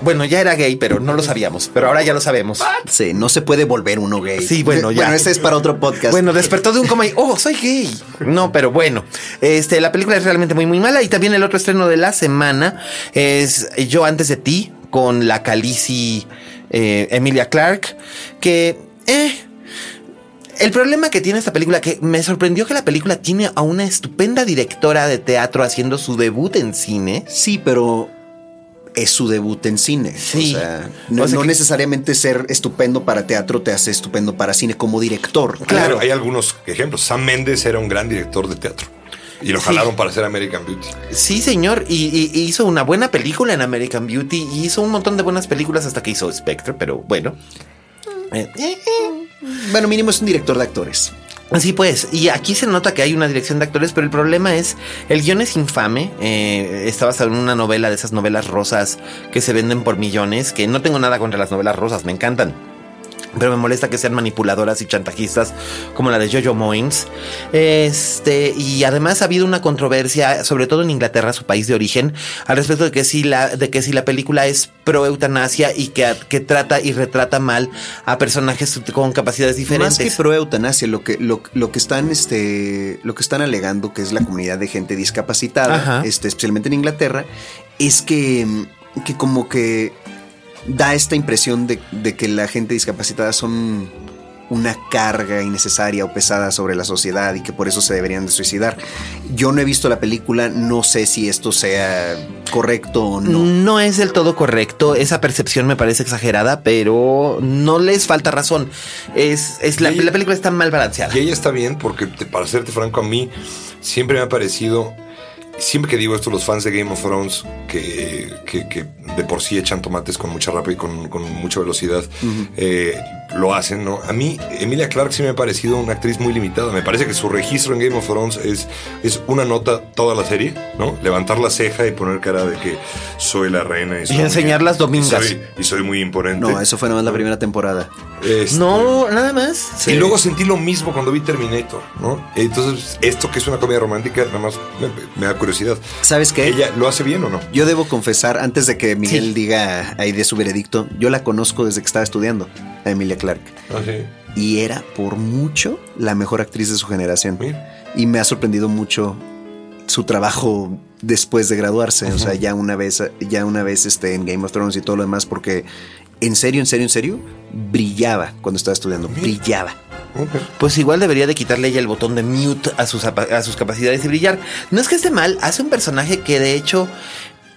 Bueno, ya era gay, pero no lo sabíamos. Pero ahora ya lo sabemos. Sí, no se puede volver uno gay. Sí, bueno, ya. Bueno, ese es para otro podcast. Bueno, despertó de un coma y, oh, soy gay. No, pero bueno, este, la película es realmente muy, muy mala. Y también el otro estreno de la semana es Yo antes de ti, con la Calici eh, Emilia Clark, que, eh, el problema que tiene esta película, que me sorprendió que la película tiene a una estupenda directora de teatro haciendo su debut en cine. Sí, pero es su debut en cine. Sí. O sea, no, O sea no que- necesariamente ser estupendo para teatro te hace estupendo para cine como director. Claro. Hay algunos ejemplos. Sam Mendes era un gran director de teatro. Y lo Sí. jalaron para hacer American Beauty. Sí, señor, y, y- y hizo una buena película en American Beauty y hizo un montón de buenas películas hasta que hizo Spectre, pero bueno. Eh, eh, eh. Bueno, mínimo es un director de actores. Así pues, y aquí se nota que hay una dirección de actores, pero el problema es, el guion es infame, eh, está basado en una novela de esas novelas rosas que se venden por millones, que no tengo nada contra las novelas rosas, me encantan. Pero me molesta que sean manipuladoras y chantajistas como la de Jojo Moynes. Este, y además ha habido una controversia, sobre todo en Inglaterra, su país de origen, al respecto de que si la, de que si la película es pro eutanasia y que, que trata y retrata mal a personajes con capacidades diferentes. Más que pro eutanasia, lo que, lo, lo que están, este, lo que están alegando, que es la comunidad de gente discapacitada, Ajá. este, especialmente en Inglaterra, es que, que como que da esta impresión de, de que la gente discapacitada son una carga innecesaria o pesada sobre la sociedad y que por eso se deberían de suicidar. Yo no he visto la película, no sé si esto sea correcto o no. No es del todo correcto, esa percepción me parece exagerada, pero no les falta razón. Es, es la, la película está mal balanceada. Y ella está bien porque, para serte franco, a mí siempre me ha parecido, siempre que digo esto, los fans de Game of Thrones, que, que- que de por sí echan tomates con mucha rápida y con, con mucha velocidad, eh, lo hacen, ¿no? A mí, Emilia Clarke sí me ha parecido una actriz muy limitada. Me parece que su registro en Game of Thrones es, es una nota toda la serie, ¿no? Levantar la ceja y poner cara de que soy la reina. soy Y enseñar las domingas. Y soy, y soy muy imponente. No, eso fue nada más la primera temporada. Este, No, nada más. y luego sentí lo mismo cuando vi Terminator, ¿no? Entonces, esto que es una comedia romántica, nada más me, me da curiosidad. ¿Sabes qué? ¿Ella lo hace bien o no? Yo debo confesar, antes de que Miguel Sí. diga ahí de su veredicto, yo la conozco desde que estaba estudiando, a Emilia Clark. Y era por mucho la mejor actriz de su generación. Mira. Y me ha sorprendido mucho su trabajo después de graduarse. O sea, ya una vez, ya una vez este, en Game of Thrones y todo lo demás, porque en serio, en serio, en serio, brillaba cuando estaba estudiando. Brillaba. Pues igual debería de quitarle ella el botón de mute a sus, a sus capacidades de brillar. No es que esté mal, hace un personaje que de hecho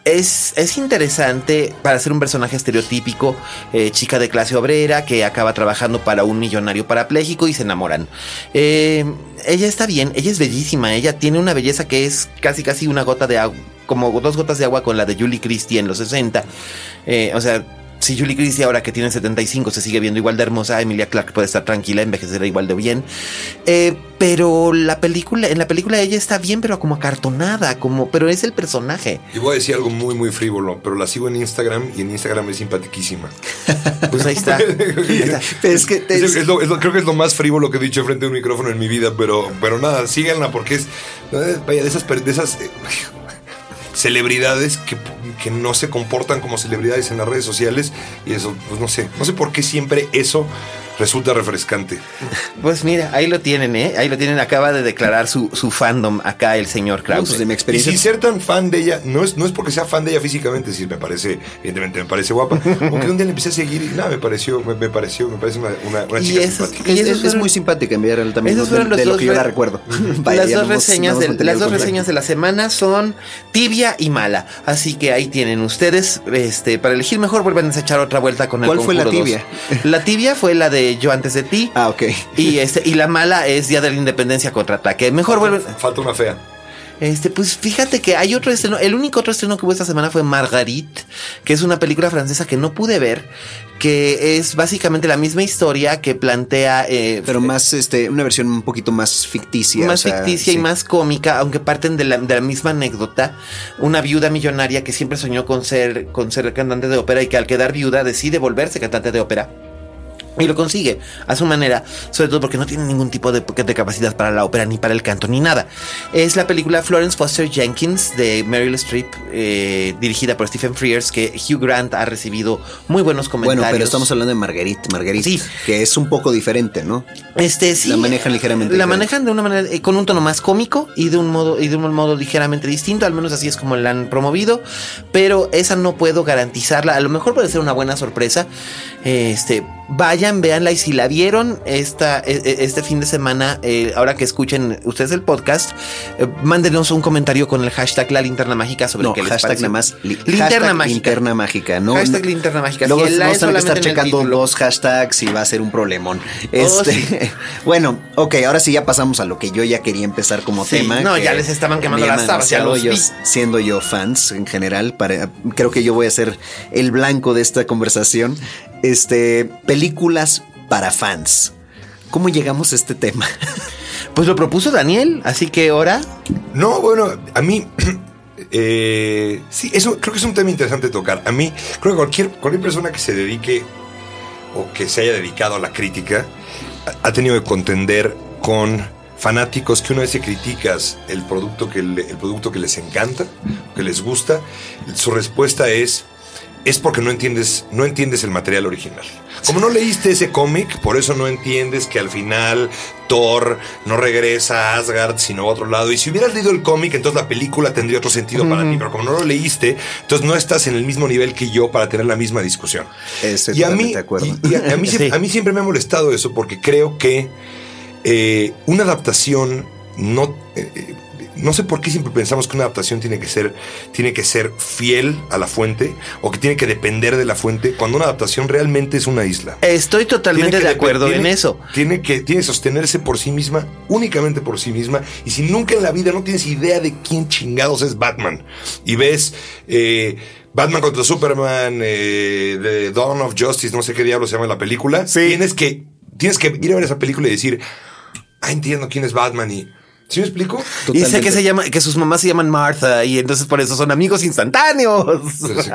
es, es interesante para ser un personaje estereotípico, eh, chica de clase obrera que acaba trabajando para un millonario parapléjico y se enamoran. Eh, ella está bien, ella es bellísima, ella tiene una belleza que es casi casi una gota de agua, como dos gotas de agua con la de Julie Christie en los 60. Eh, o sea, si Julie Christie ahora que tiene 75 se sigue viendo igual de hermosa, Emilia Clarke puede estar tranquila, envejecerá igual de bien. Eh, pero la película, en la película ella está bien, pero como acartonada, como, pero es el personaje. Y voy a decir algo muy, muy frívolo, pero la sigo en Instagram y en Instagram es simpaticísima. Pues ahí está. Ahí está. Es que te- Es- es lo- es lo- creo que es lo más frívolo que he dicho frente a un micrófono en mi vida, pero, pero nada, síganla porque es eh, vaya, de esas, de esas eh, celebridades que, que no se comportan como celebridades en las redes sociales y eso, pues no sé, no sé por qué siempre eso resulta refrescante. Pues mira, ahí lo tienen, ¿eh? Ahí lo tienen. Acaba de declarar su, su fandom acá el señor No, Krause. pues de mi Y experiencia. sin ser tan fan de ella, no es, no es porque sea fan de ella físicamente, sí, me parece, evidentemente me parece guapa. Aunque un día le empecé a seguir y nada, me pareció, me, me pareció, me parece una, una, una Y chica esos- simpática. Es, Y esos es- es muy simpática en Villarreal también, Esos de, fueron los de lo dos que yo la re- recuerdo. Vaya, las dos, reseñas, de, mantenido las dos reseñas de la semana son tibia y mala. Así que ahí tienen ustedes. Este, para elegir mejor, vuelven a echar otra vuelta con el ¿Cuál fue la tibia? 2. La tibia fue la de Yo antes de ti. Ah, ok. Y este, y la mala es Día de la Independencia contraataque. Mejor vuelven. Falta una fea. Este, pues fíjate que hay otro estreno. El único otro estreno que hubo esta semana fue Marguerite, que es una película francesa que no pude ver, que es básicamente la misma historia que plantea. eh, Pero más, este, una versión un poquito más ficticia. más o sea, ficticia y más cómica, aunque parten de la, de la misma anécdota. Una viuda millonaria que siempre soñó con ser, con ser cantante de ópera y que al quedar viuda decide volverse cantante de ópera. Y lo consigue a su manera, sobre todo porque no tiene ningún tipo de, de capacidad para la ópera, ni para el canto, ni nada. Es la película Florence Foster Jenkins de Meryl Streep, eh, dirigida por Stephen Frears, que Hugh Grant ha recibido muy buenos comentarios. Bueno, pero estamos hablando de Marguerite, Marguerite, Sí. que es un poco diferente, ¿no? Este sí. La manejan ligeramente La diferente. manejan de una manera eh, con un tono más cómico y de un modo y de un modo ligeramente distinto, al menos así es como la han promovido, pero esa no puedo garantizarla. A lo mejor puede ser una buena sorpresa. Este, vayan, véanla y si la vieron esta e- e- este fin de semana, eh, ahora que escuchen ustedes el podcast, eh, mándenos un comentario con el hashtag la linterna mágica sobre No, qué les hashtag nada más. li- linterna hashtag mágica. Linterna mágica, ¿no? Hashtag linterna mágica. Luego Si vamos a tener que estar checando dos hashtags y va a ser un problemón. Este, sí. bueno, ok, ahora sí ya pasamos a lo que yo ya quería empezar como Sí, tema. no, ya les estaban quemando las los yo, vi. siendo yo fans en general, para, creo que yo voy a ser el blanco de esta conversación. Este, películas para fans. ¿Cómo llegamos a este tema? Pues lo propuso Daniel, así que ahora No, bueno, a mí. eh, sí, eso creo que es un tema interesante de tocar. A mí, creo que cualquier, cualquier persona que se dedique o que se haya dedicado a la crítica ha, ha tenido que contender con fanáticos que una vez que criticas el producto que, le- el producto que les encanta, que les gusta, su respuesta es es porque no entiendes, no entiendes el material original. Como no leíste ese cómic, por eso no entiendes que al final Thor no regresa a Asgard, sino a otro lado. Y si hubieras leído el cómic, entonces la película tendría otro sentido para ti. Pero como no lo leíste, entonces no estás en el mismo nivel que yo para tener la misma discusión. Estoy y a mí, totalmente de acuerdo. y- y a, a mí, Sí. a mí siempre me ha molestado eso porque creo que eh, una adaptación no. eh, eh, no sé por qué siempre pensamos que una adaptación tiene que ser tiene que ser fiel a la fuente o que tiene que depender de la fuente cuando una adaptación realmente es una isla. estoy totalmente de acuerdo en eso. Tiene que tiene que sostenerse por sí misma, únicamente por sí misma. Y si nunca en la vida no tienes idea de quién chingados es Batman y ves eh, Batman contra Superman, eh, The Dawn of Justice, no sé qué diablo se llama la película, tienes que tienes que ir a ver esa película y decir, ah, entiendo quién es Batman y ¿Sí me explico? Y sé Totalmente. que se llama, que sus mamás se llaman Martha y entonces por eso son amigos instantáneos.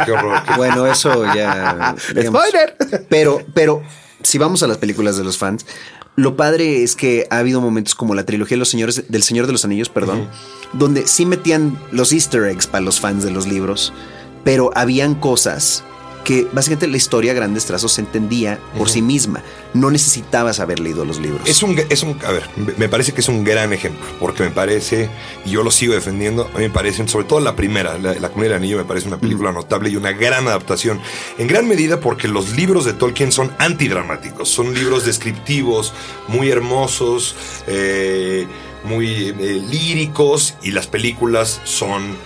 Qué horror. qué- Bueno, eso ya. digamos. Spoiler. Pero, pero, si vamos a las películas de los fans, lo padre es que ha habido momentos como la trilogía de los señores, del Señor de los Anillos, perdón, donde sí metían los easter eggs para los fans de los libros, pero habían cosas que básicamente la historia a grandes trazos se entendía por sí misma. No necesitabas haber leído los libros. Es un, es un, a ver, me- parece que es un gran ejemplo, porque me parece, y yo lo sigo defendiendo, a mí me parece, sobre todo la primera, la, la Comunidad del Anillo, me parece una película notable y una gran adaptación, en gran medida porque los libros de Tolkien son antidramáticos, son libros descriptivos, muy hermosos, eh, muy eh, líricos, y las películas son...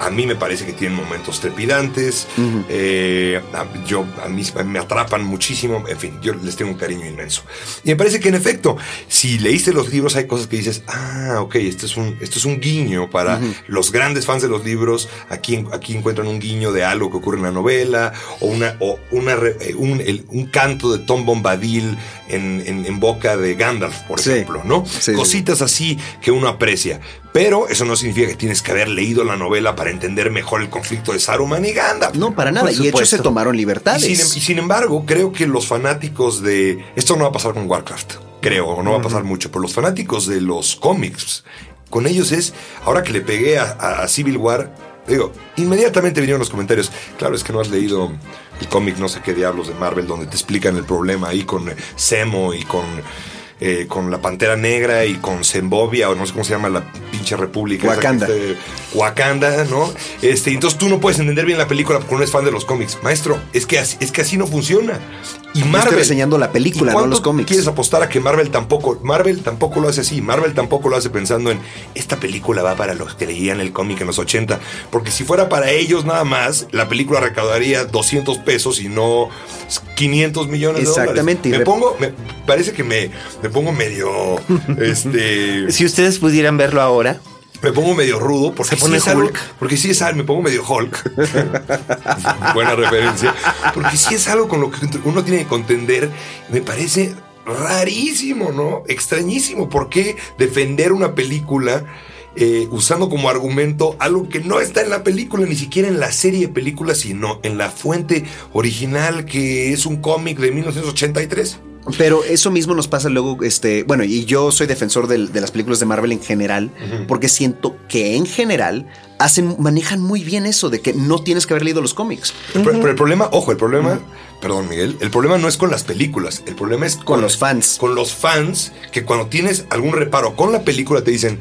A mí me parece que tienen momentos trepidantes. eh, a- yo, a mí me atrapan muchísimo. En fin, yo les tengo un cariño inmenso. Y me parece que en efecto, si leíste los libros, hay cosas que dices, ah, ok, esto es un, esto es un guiño para los grandes fans de los libros. Aquí, aquí encuentran un guiño de algo que ocurre en la novela, o una, o una eh, un, el- un canto de Tom Bombadil en, en- en boca de Gandalf, por Sí. ejemplo, ¿no? Sí, sí, Cositas así que uno aprecia. Pero eso no significa que tienes que haber leído la novela para entender mejor el conflicto de Saruman y Gandalf. no, para nada. Por Y de hecho se tomaron Y libertades. sin, em- y sin embargo, creo que los fanáticos de. Esto no va a pasar con Warcraft, creo, o no va a pasar mucho, pero los fanáticos de los cómics, con ellos es. Ahora que le pegué a, a- Civil War, Digo, inmediatamente vinieron los comentarios. Claro, es que no has leído el cómic no sé qué diablos de Marvel donde te explican el problema ahí con Semo y con, eh, con la Pantera Negra y con Zembovia o no sé cómo se llama la pinche república. Wakanda. este- Wakanda, ¿no? Este, entonces tú no puedes entender bien la película porque no eres fan de los cómics. Maestro, es que así, es que así no funciona. Y Marvel. estoy reseñando la película, ¿Y no los cómics. ¿Quieres apostar a que Marvel tampoco, Marvel tampoco lo hace así? Marvel tampoco lo hace pensando en esta película va para los que leían el cómic en los 80. Porque si fuera para ellos nada más, la película recaudaría 200 pesos y no 500 millones de dólares. Exactamente, Me pongo, me, parece que me, me pongo medio, este, Si ustedes pudieran verlo ahora, me pongo medio rudo porque Se pone sí es algo- porque sí es algo, me pongo medio Hulk. Buena referencia. Porque sí es algo con lo que uno tiene que contender. Me parece rarísimo, ¿no? Extrañísimo. ¿Por qué defender una película eh, usando como argumento algo que no está en la película, ni siquiera en la serie de películas, sino en la fuente original que es un cómic de 1983? Pero eso mismo nos pasa luego, este, bueno, y yo soy defensor del- de, las películas de Marvel en general, porque siento que en general hacen, manejan muy bien eso de que no tienes que haber leído los cómics. Pero, pero el problema, ojo, el problema, perdón Miguel, el problema no es con las películas, el problema es con, los fans. Con los fans que cuando tienes algún reparo con la película te dicen,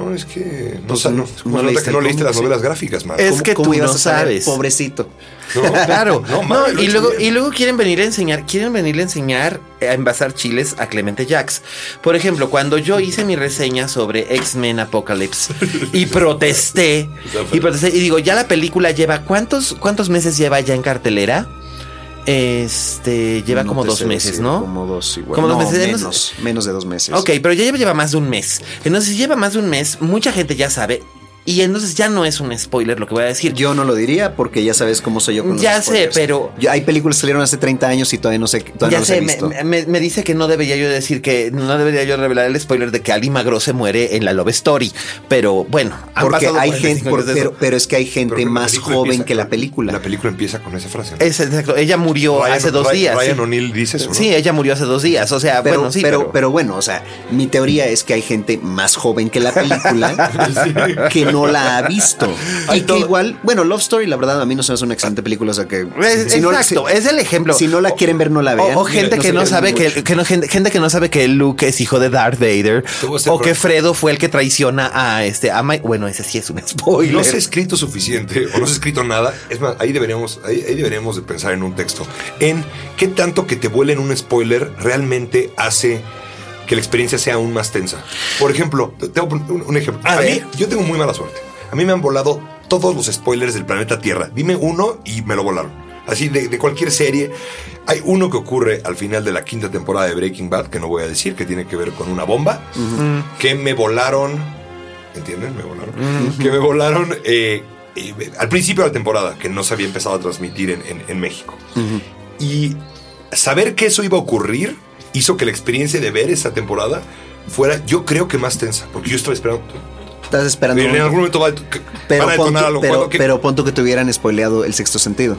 no, es que no, Pues no, no leíste que no el leíste cómic, las sí. novelas gráficas, Mar. Es ¿Cómo- que ¿Cómo tú ibas no a saber, sabes. pobrecito? no? Claro, No, y luego bien. y luego quieren venir a enseñar, quieren venirle a enseñar a envasar chiles a Clemente Jax. Por ejemplo, cuando yo hice mi reseña sobre X-Men Apocalypse y protesté y protesté y digo, ya la película lleva cuántos cuántos meses lleva ya en cartelera? Este, lleva No como dos meses, decir, ¿no? Como dos igual. Como dos meses. Menos, menos de dos meses. Ok, pero ya lleva, lleva más de un mes. Entonces, si lleva más de un mes, mucha gente ya sabe. Y entonces ya no es un spoiler lo que voy a decir. Yo no lo diría porque ya sabes cómo soy yo con los Ya sé, spoilers. pero- Yo- hay películas que salieron hace 30 años y todavía no sé, todavía ya no he sé, me, visto. me- me dice que no debería yo decir que no debería yo revelar el spoiler de que Ali Magro se muere en la Love Story. Pero bueno, han porque pasado hay 45 gente, por- pero, pero es que hay gente Pero más joven empieza que la película. La película empieza con esa frase. ¿no? Es exacto. Ella murió Ryan- hace dos Ryan- días. Ryan sí. O'Neill dice eso, ¿no? Sí, ella murió hace dos días. O sea, pero, bueno, sí, pero, pero, pero bueno, o sea, mi teoría es que hay gente más joven que la película que no la ha visto. Y que igual, bueno, Love Story, la verdad, a mí no se me hace una excelente película, o sea que. Es- si no- exacto, si- es el ejemplo. Si no la quieren ver, no la vean. O, o gente No que no sabe que, que no, gente, gente que no sabe que Luke es hijo de Darth Vader. Este O que Fredo fue el que traiciona a este a Mike. Bueno, ese sí es un spoiler. No se ha escrito suficiente o no se ha escrito nada. Es más, ahí deberíamos, ahí, ahí deberíamos de pensar en un texto. En qué tanto que te vuelen un spoiler realmente hace que la experiencia sea aún más tensa. Por ejemplo, un, un ejemplo. A A, mí, yo tengo muy mala suerte. A mí me han volado todos los spoilers del planeta Tierra. Dime uno y me lo volaron. Así de, de cualquier serie. Hay uno que ocurre al final de la quinta temporada de Breaking Bad, que no voy a decir, que tiene que ver con una bomba, que me volaron. ¿Entienden? Me volaron. Que me volaron eh, eh, al principio de la temporada, que no se había empezado a transmitir en, en- en México. Y saber que eso iba a ocurrir hizo que la experiencia de ver esa temporada fuera, yo creo que más tensa, porque yo estaba esperando. Estás esperando. En algún momento va, pero, a pon detonar tú- algo. pero. ¿Qué? pero pon que te hubieran spoileado el sexto sentido.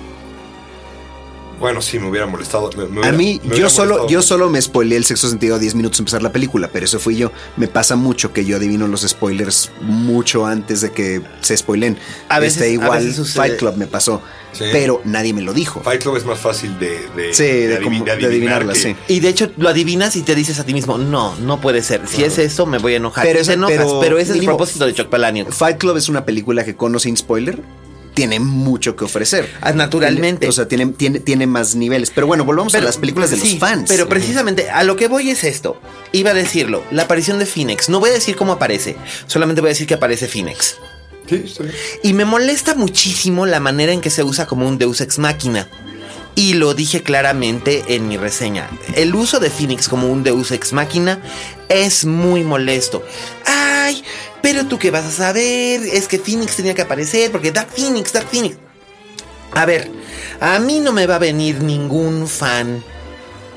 Bueno, sí, me hubiera molestado. me- me A mí, me yo solo, molestado yo solo me spoileé el sexto sentido a 10 minutos de empezar la película, pero eso fui yo. Me pasa mucho que yo adivino los spoilers mucho antes de que se spoilen. A veces- Este, a igual veces sucede. Fight Club me pasó, Sí. pero nadie me lo dijo. Fight Club es más fácil de, de, Sí, de adivi- como- de adivinar adivinarla, que- sí. Y de hecho lo adivinas y te dices a ti mismo, no, no puede ser. Si es esto, me voy a enojar. Pero te enojas, pero pero, ese es el propósito de Chuck Palahniuk. Fight Club es una película que con o sin spoiler tiene mucho que ofrecer. Ah, naturalmente. Tiene- o sea, tiene, tiene, tiene más niveles. Pero bueno, volvamos a las películas de sí, los fans. Pero precisamente a lo que voy es esto. Iba a decirlo, la aparición de Phoenix. No voy a decir cómo aparece, solamente voy a decir que aparece Phoenix. Sí, bien. Y me molesta muchísimo la manera en que se usa como un Deus ex máquina. Y lo dije claramente en mi reseña. El uso de Phoenix como un Deus ex máquina es muy molesto. Ay, pero tú qué vas a saber, es que Phoenix tenía que aparecer porque Dark Phoenix, Dark Phoenix. A ver, a mí no me va a venir ningún fan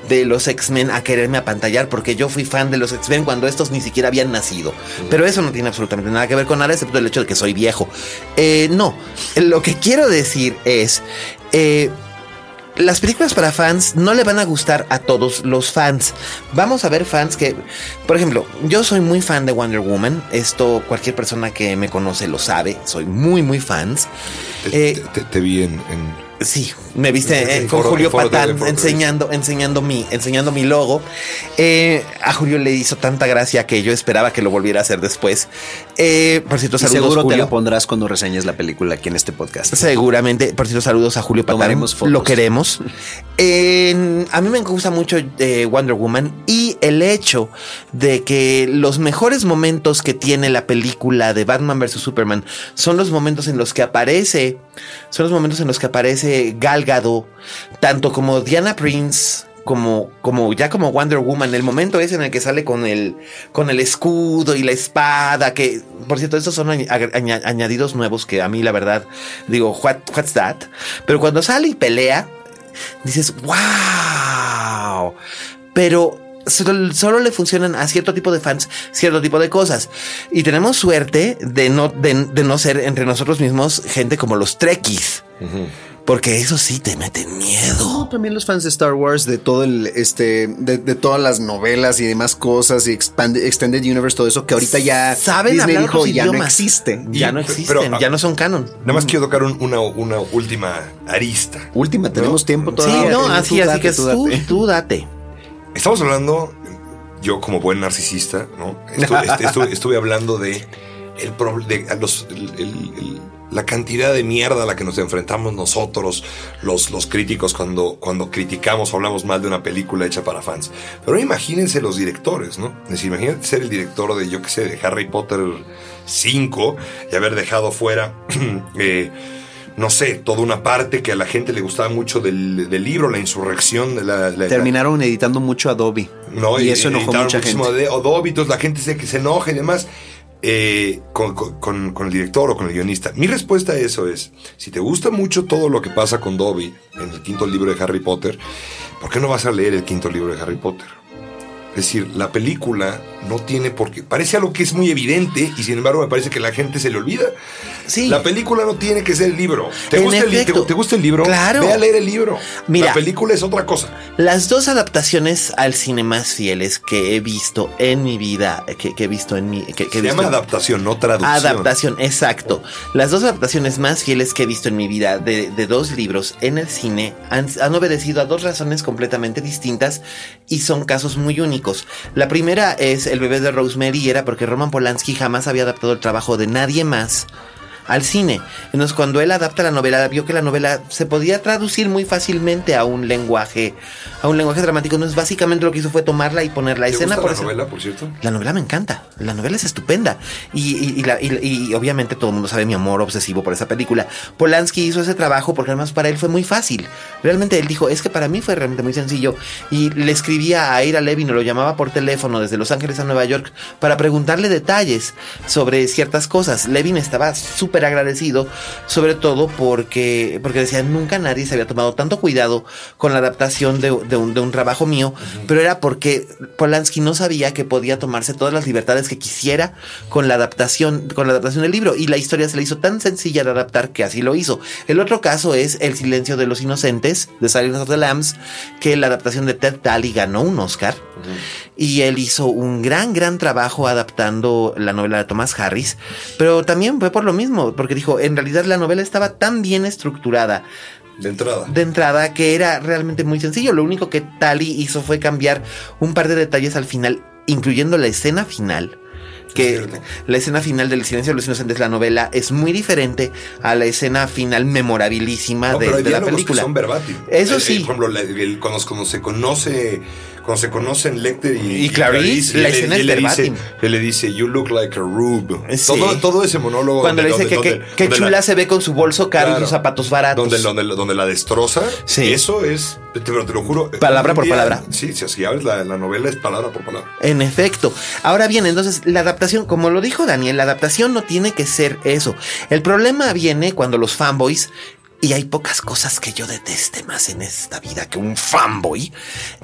de los X-Men a quererme apantallar porque yo fui fan de los X-Men cuando estos ni siquiera habían nacido. Pero eso no tiene absolutamente nada que ver con nada excepto el hecho de que soy viejo. Eh, no, lo que quiero decir es... eh, las películas para fans no le van a gustar a todos los fans. Vamos a ver fans que, por ejemplo, yo soy muy fan de Wonder Woman. Esto cualquier persona que me conoce lo sabe. Soy muy, muy fans. Te, Eh, te- te- te vi en, en- Sí, me viste En- con Julio Patán enseñando, enseñando mi, enseñando mi logo. Eh, a Julio le hizo tanta gracia que yo esperaba que lo volviera a hacer después. Eh, por cierto, Y saludos seguro te Julio. lo pondrás cuando reseñes la película aquí en este podcast. Seguramente, por cierto, saludos a Julio Patán. Tomaremos fotos. Lo queremos. A mí me gusta mucho eh, Wonder Woman y el hecho de que los mejores momentos que tiene la película de Batman vs. Superman son los momentos en los que aparece, son los momentos en los que aparece Gal Gadot, tanto como Diana Prince como, como ya como Wonder Woman, el momento es en el que sale con el, con el escudo y la espada, que por cierto, estos son añ- aña- añadidos nuevos que a mí la verdad digo, what, what's that? Pero cuando sale y pelea, dices, wow, pero solo, solo le funcionan a cierto tipo de fans, cierto tipo de cosas. Y tenemos suerte de no, de, de no ser entre nosotros mismos gente como los Trekkies. Porque eso sí te meten miedo. No, también los fans de Star Wars, de todo el, este, de, de todas las novelas y demás cosas, y expand- Extended Universe, todo eso, que ahorita ya Saben Disney dijo ya no existe. Ya Y- no pero- existen, ya no son canon. Nada más quiero tocar un- una, una última arista. Última, tenemos tiempo Sí, todavía. no, Tú así, date, así que tú tú, date. tú date. Estamos hablando, yo como buen narcisista, ¿no? Estu- est- estu- estuve hablando de, el prob- de a los- el- el- el- la cantidad de mierda a la que nos enfrentamos nosotros, los, los críticos, cuando, cuando criticamos o hablamos mal de una película hecha para fans. Pero imagínense los directores, ¿no? Es decir, imagínate ser el director de, yo qué sé, de Harry Potter 5 y haber dejado fuera... eh, no sé, toda una parte que a la gente le gustaba mucho del, del libro, la insurrección, de la, la- la- Terminaron editando mucho Adobe. no, y, eso enojó mucha gente. Adobe, entonces la gente se, que se enoja y demás. eh, con- con el director o con el guionista. Mi respuesta a eso es, si te gusta mucho todo lo que pasa con Dobby en el quinto libro de Harry Potter, ¿por qué no vas a leer el quinto libro de Harry Potter? Es decir, la película no tiene por qué. Parece algo que es muy evidente y sin embargo me parece que la gente se le olvida. Sí. La película no tiene que ser el libro. ¿Te, gusta el, te- te gusta el libro? Claro. Ve a leer el libro. Mira. la película es otra cosa. Las dos adaptaciones al cine más fieles que he visto en mi vida, que, que he visto en mi... Que, que he Se llama adaptación, no traducción. Adaptación, exacto. Las dos adaptaciones más fieles que he visto en mi vida de, de dos libros en el cine han, han obedecido a dos razones completamente distintas y son casos muy únicos. La primera es El bebé de Rosemary era porque Roman Polanski jamás había adaptado el trabajo de nadie más al cine. Entonces, cuando él adapta la novela, vio que la novela se podía traducir muy fácilmente a un lenguaje, a un lenguaje dramático. Entonces, básicamente lo que hizo fue tomarla y poner la ¿Te escena gusta por la novela, por cierto? La novela me encanta. La novela es estupenda. Y, y- y la- y obviamente todo el mundo sabe mi amor obsesivo por esa película. Polanski hizo ese trabajo porque además para él fue muy fácil. Realmente él dijo, es que para mí fue realmente muy sencillo. Y le escribía a Ira Levin o lo llamaba por teléfono desde Los Ángeles a Nueva York para preguntarle detalles sobre ciertas cosas. Levin estaba súper agradecido, sobre todo porque, porque decía, nunca nadie se había tomado tanto cuidado con la adaptación de, de un, de un trabajo mío, pero era porque Polanski no sabía que podía tomarse todas las libertades que quisiera con la adaptación, con la adaptación del libro, y la historia se le hizo tan sencilla de adaptar que así lo hizo. El otro caso es El silencio de los inocentes, de Silence of the Lambs, que la adaptación de Ted Daly ganó un Oscar. Y él hizo un gran, gran trabajo adaptando la novela de Thomas Harris. Pero también fue por lo mismo, porque dijo, en realidad la novela estaba tan bien estructurada De entrada. de entrada que era realmente muy sencillo. Lo único que Tali hizo fue cambiar un par de detalles al final, incluyendo la escena final. Que la escena final del Silencio de los Inocentes, la novela, es muy diferente a la escena final memorabilísima No, de, pero hay de la película. que son verbatim. Eso Eh, eh, sí. por ejemplo, la- el- cuando, cuando se conoce, cuando se conocen Lecter y, Y Clarice, la él- escena él es le dice, le dice, you look like a rube. Sí. Todo, todo ese monólogo. Cuando le donde- dice que, donde- que- chula la- se ve con su bolso caro y sus zapatos baratos. Donde, la destroza. Sí. Eso es, te, pero te lo juro. Palabra por día- palabra. Sí, si así abres la, la novela es palabra por palabra. En efecto. Ahora bien, entonces la adaptación, como lo dijo Daniel, la adaptación no tiene que ser eso. El problema viene cuando los fanboys, y hay pocas cosas que yo deteste más en esta vida que un fanboy,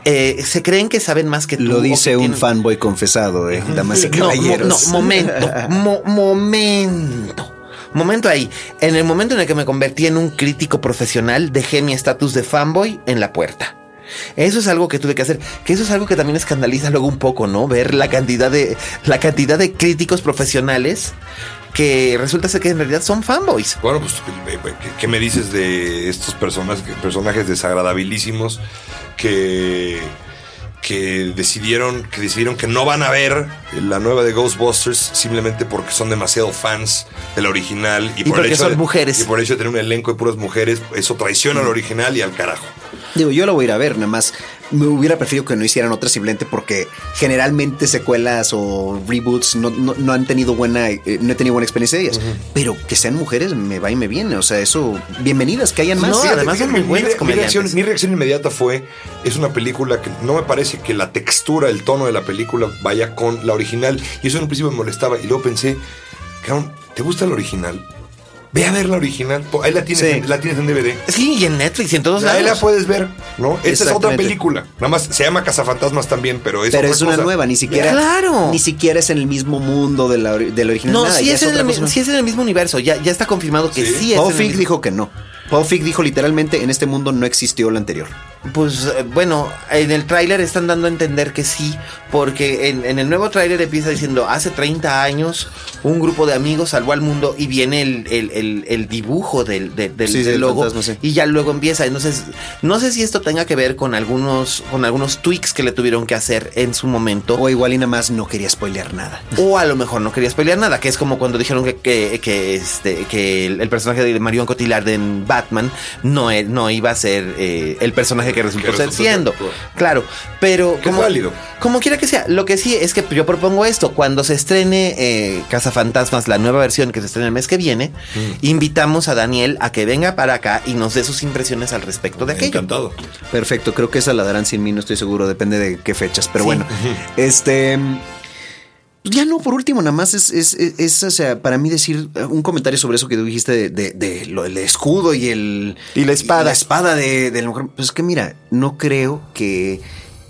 eh, se creen que saben más que tú. Lo dice un tienen- fanboy confesado, eh, damas y No, caballeros. no, momento, mo- momento. momento ahí. En el momento en el que me convertí en un crítico profesional, dejé mi estatus de fanboy en la puerta. Eso es algo que tuve que hacer, que eso es algo que también escandaliza luego un poco, ¿no? Ver la cantidad de la cantidad de críticos profesionales que resulta ser que en realidad son fanboys. Bueno, pues, ¿qué- ¿qué me dices de estos personajes, personajes desagradabilísimos que, que decidieron, que decidieron que no van a ver la nueva de Ghostbusters simplemente porque son demasiado fans de la original y, Y porque el hecho son de, mujeres. Y por de tener un elenco de puras mujeres, eso traiciona al original y al carajo. Digo, yo lo voy a ir a ver, nada más me hubiera preferido que no hicieran otra simplemente porque generalmente secuelas o reboots no, no- no han tenido buena, eh, no he tenido buena experiencia de ellas. Pero que sean mujeres me va y me viene. O sea, eso, bienvenidas, que hayan más. No, además son mi- muy buenas mi, mi reacción, mi reacción inmediata fue, es una película que no me parece que la textura, el tono de la película vaya con la original. Y eso en un principio me molestaba. Y luego pensé, ¿te gusta la original? Ve a ver la original. Ahí la tienes, Sí. en, la tienes en DVD. Sí, y en Netflix y en todos Ahí la puedes ver, ¿no? Esta es otra película. Nada más se llama Cazafantasmas también, pero es Pero otra es una cosa. nueva, ni siquiera. Claro. Ni siquiera es en el mismo mundo de la, de la original. No, nada, sí es, en el, sí es en el mismo universo. Ya, ya está confirmado que Sí. sí, es. En el mismo- dijo que no. Paul Feig dijo literalmente en este mundo no existió lo anterior. Pues eh, bueno, en el tráiler están dando a entender que sí, porque en, en el nuevo tráiler empieza diciendo, hace 30 años un grupo de amigos salvó al mundo y viene el, el- el- el dibujo del, del- del- Sí, sí, del el logo fantasma, sí. y ya luego empieza. Entonces, no sé si esto tenga que ver con algunos, con algunos tweaks que le tuvieron que hacer en su momento. O igual y nada más no quería spoilear nada. O a lo mejor no querías pelear nada, que es como cuando dijeron que, que, que, este, que el, el personaje de Marion Cotillard en Batman no, e- no iba a ser eh, el personaje que resultó ser siendo. claro. Pero como, válido. como quiera que sea, lo que sí es que yo propongo esto, cuando se estrene eh, Cazafantasmas, la nueva versión que se estrena el mes que viene, Mm. invitamos a Daniel a que venga para acá y nos dé sus impresiones al respecto de aquello. Encantado. Perfecto, creo que esa la darán sin mí, no estoy seguro, depende de qué fechas. Pero Sí. bueno, este. Ya no, por último, nada más es, es, es- es, o sea, para mí decir uh, un comentario sobre eso que tú dijiste de, de- de lo del escudo y el. Y la espada. La espada de, de la mujer. Pues es que mira, no creo que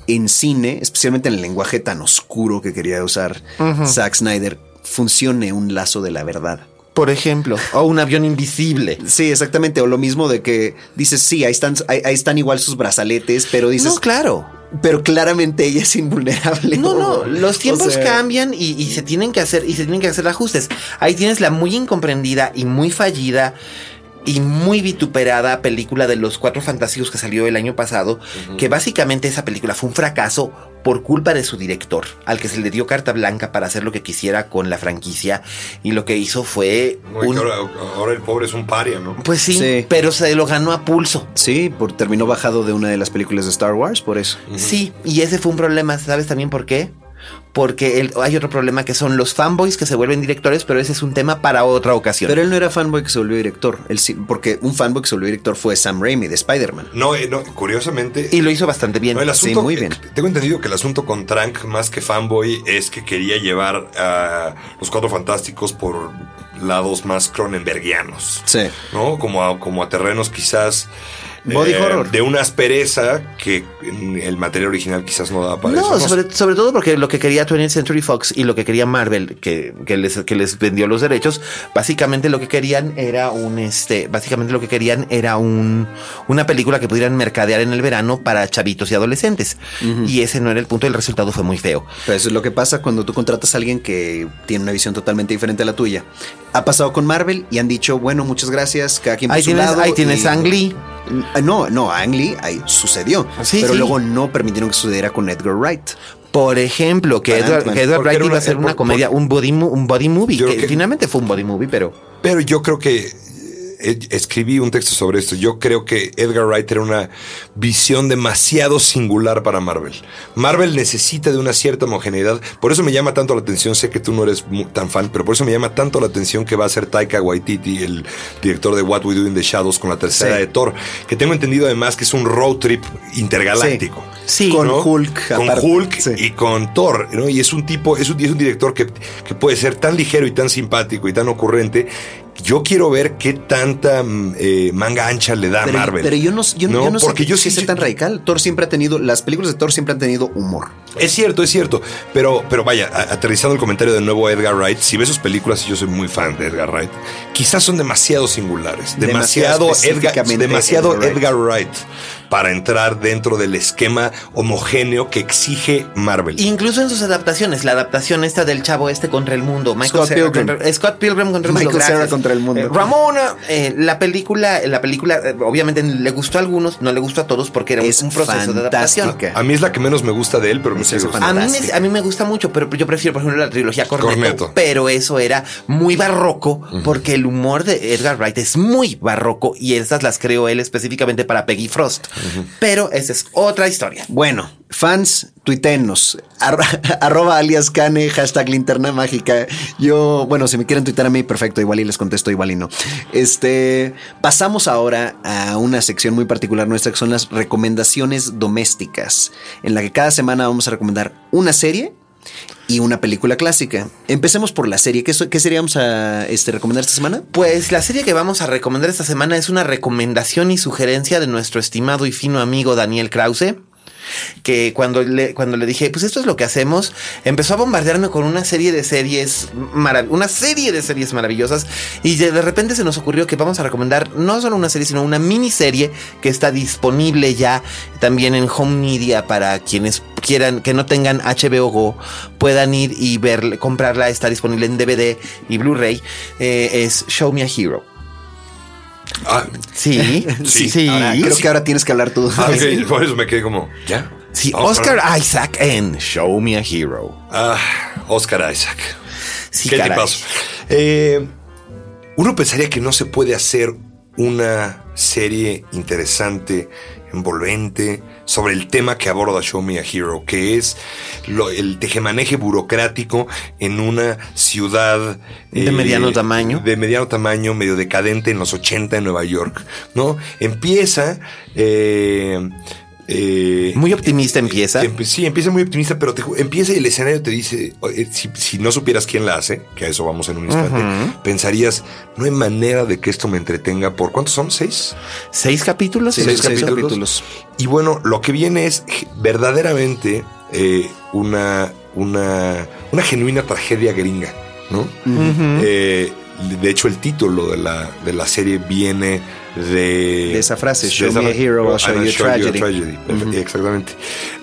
en cine, especialmente en el lenguaje tan oscuro que quería usar Zack Snyder, funcione un lazo de la verdad. Por ejemplo, o un avión invisible. Sí, exactamente. O lo mismo de que dices, sí, ahí están, ahí, ahí están igual sus brazaletes, pero dices, No, claro. pero claramente ella es invulnerable. No, no, los tiempos O sea, cambian y, y se tienen que hacer y se tienen que hacer ajustes. Ahí tienes la muy incomprendida y muy fallida y muy vituperada película de los cuatro fantásticos que salió el año pasado, que básicamente esa película fue un fracaso por culpa de su director, al que se le dio carta blanca para hacer lo que quisiera con la franquicia y lo que hizo fue un- ahora, ahora el pobre es un paria, ¿no? pues sí, Sí. pero se lo ganó a pulso. Sí, por, terminó bajado de una de las películas de Star Wars, por eso. Sí, y ese fue un problema, ¿sabes también por qué? Porque el- hay otro problema que son los fanboys que se vuelven directores, pero ese es un tema para otra ocasión. Pero él no era fanboy que se volvió director. Él sí, porque un fanboy que se volvió director fue Sam Raimi de Spider-Man. No, eh, no, curiosamente. y lo hizo bastante bien. No, el Sí, asunto, muy bien. Tengo entendido que el asunto con Trank, más que fanboy, es que quería llevar a los cuatro fantásticos por lados más cronenbergianos. Sí. ¿No? Como a, como a terrenos quizás. Eh, Body horror. De una aspereza que en el material original quizás no daba para No, eso. sobre, sobre todo porque lo que quería 20th Century Fox y lo que quería Marvel, que, que les, que les vendió los derechos, básicamente lo que querían era un, este, básicamente lo que querían era un, una película que pudieran mercadear en el verano para chavitos y adolescentes. Y ese no era el punto y el resultado fue muy feo. Pero eso es lo que pasa cuando tú contratas a alguien que tiene una visión totalmente diferente a la tuya. Ha pasado con Marvel y han dicho, bueno, muchas gracias, cada quien por Ahí su tienes, lado. ahí tienes y- Ang Lee. Ah, No, no, Ang Lee ahí sucedió. Sí, pero sí. luego no permitieron que sucediera con Edgar Wright. Por ejemplo, que Edward, que Wright iba a ser una por- comedia, un body, un body movie, que, finalmente fue un body movie, pero Pero yo creo que escribí un texto sobre esto. Yo creo que Edgar Wright era una visión demasiado singular para Marvel. Marvel necesita de una cierta homogeneidad. Por eso me llama tanto la atención. Sé que tú no eres tan fan, pero por eso me llama tanto la atención que va a ser Taika Waititi, el director de What We Do in the Shadows, con la tercera Sí. de Thor. Que tengo entendido además que es un road trip intergaláctico. Sí. Con ¿no? Hulk. Con aparte. Hulk Sí. y con Thor, ¿no? Y es un tipo, es un, es un director que, que puede ser tan ligero y tan simpático y tan ocurrente yo quiero ver qué tanta mm, eh, manga ancha le da a Marvel. pero yo no, yo, yo no porque sé yo sí tan radical. Thor siempre ha tenido, las películas de Thor siempre han tenido humor. Es cierto, es cierto. Pero, pero vaya, a- aterrizando el comentario de nuevo a Edgar Wright, si ves sus películas, y yo soy muy fan de Edgar Wright, quizás son demasiado singulares. Demasiado Demasiado, Edgar, demasiado Edgar Edgar, Wright. Para entrar dentro del esquema homogéneo que exige Marvel. Incluso en sus adaptaciones, la adaptación esta del chavo este contra el mundo, Michael Scott Cera Pilgrim. contra- Scott Pilgrim contra el Michael mundo. Cera gracias. contra el mundo. Eh, Ramona, eh, la película, la película, eh, obviamente le gustó a algunos, no le gustó a todos porque era un- Es un proceso de adaptación. a mí es la que menos me gusta de él, pero me sigue. A mí, me, a mí me gusta mucho, pero yo prefiero, por ejemplo, la trilogía Cornetto, Cornetto. Pero eso era muy barroco, porque el humor de Edgar Wright es muy barroco y esas las creó él específicamente para Peggy Frost. Pero esa es otra historia. Bueno, fans, tuitenos. arroba alias Cane, hashtag linterna mágica. Yo, bueno, si me quieren tuitar a mí, perfecto, igual y les contesto, igual y no. Este, pasamos ahora a una sección muy particular nuestra, que son las recomendaciones domésticas, en la que cada semana vamos a recomendar una serie y una película clásica. Empecemos por la serie. ¿Qué, qué serie vamos a este, recomendar esta semana? Pues la serie que vamos a recomendar esta semana es una recomendación y sugerencia de nuestro estimado y fino amigo Daniel Krause. Que cuando le, cuando le dije, pues esto es lo que hacemos, empezó a bombardearme con una serie de series, una serie de series maravillosas. Y de, de repente se nos ocurrió que vamos a recomendar no solo una serie, sino una miniserie que está disponible ya también en Home Media para quienes quieran, que no tengan HBO Go, puedan ir y ver, comprarla. Está disponible en DVD y Blu-ray. Eh, es Show Me a Hero. Ah, Sí, sí, sí. Ahora, creo que ahora tienes que hablar tú. ah, ok, por eso me quedé como, ¿ya? Sí, Oscar. Isaac en Show Me a Hero. Ah, Oscar Isaac. Sí, ¿Qué caray. tipazo? Eh, uno pensaría que no se puede hacer una serie interesante, envolvente, sobre el tema que aborda Show Me a Hero, que es lo- el tejemaneje burocrático en una ciudad eh, De mediano tamaño. De mediano tamaño, medio decadente en los 80 en Nueva York, ¿no? Empieza... eh, eh, Muy optimista empieza. Empe- sí, empieza muy optimista, pero te empieza y el escenario te dice, oye, si, si no supieras quién la hace, que a eso vamos en un instante, pensarías, no hay manera de que esto me entretenga por, ¿cuántos son? ¿Seis? ¿Seis capítulos? Seis seis capítulos. capítulos. Y bueno, lo que viene es verdaderamente eh, una, una, una genuina tragedia gringa, ¿no? Eh, de hecho, el título de la, de la serie viene de... De esa frase, Show esa me a hero, I'll show And you a tragedy. Exactamente.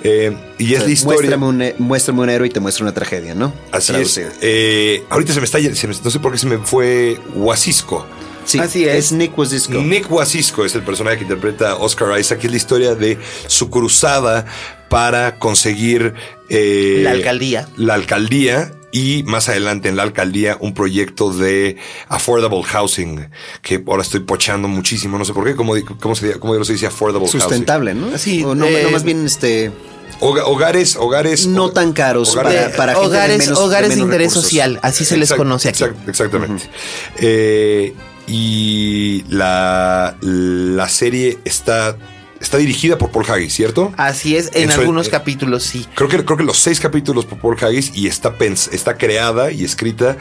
Eh, y es la historia... Muéstrame un, muéstrame un héroe y te muestro una tragedia, ¿no? Así Traducido. es. Eh, ahorita se me está, se me- no sé por qué se me fue Wasisco. Sí, Así es. es Nick Wasisco. Nick Wasisco es el personaje que interpreta Oscar Isaac, es la historia de su cruzada para conseguir eh, La alcaldía. La alcaldía y más adelante en la alcaldía un proyecto de affordable housing que ahora estoy pochando muchísimo, no sé por qué, cómo, di- cómo se, cómo se dice affordable Sustentable, ¿no? Sí, o no, eh, no, más bien este housing. Hoga- hogares, hogares no tan caros hogares- para, para gente de hogares, menos- hogares de, menos interés recursos. social, así se les conoce aquí. exact- exactamente. Eh, y la, la serie está, está dirigida por Paul Haggis, ¿cierto? Así es, en, algunos eh, capítulos sí. Creo que, creo que los seis capítulos por Paul Haggis y está, pens- está creada y escrita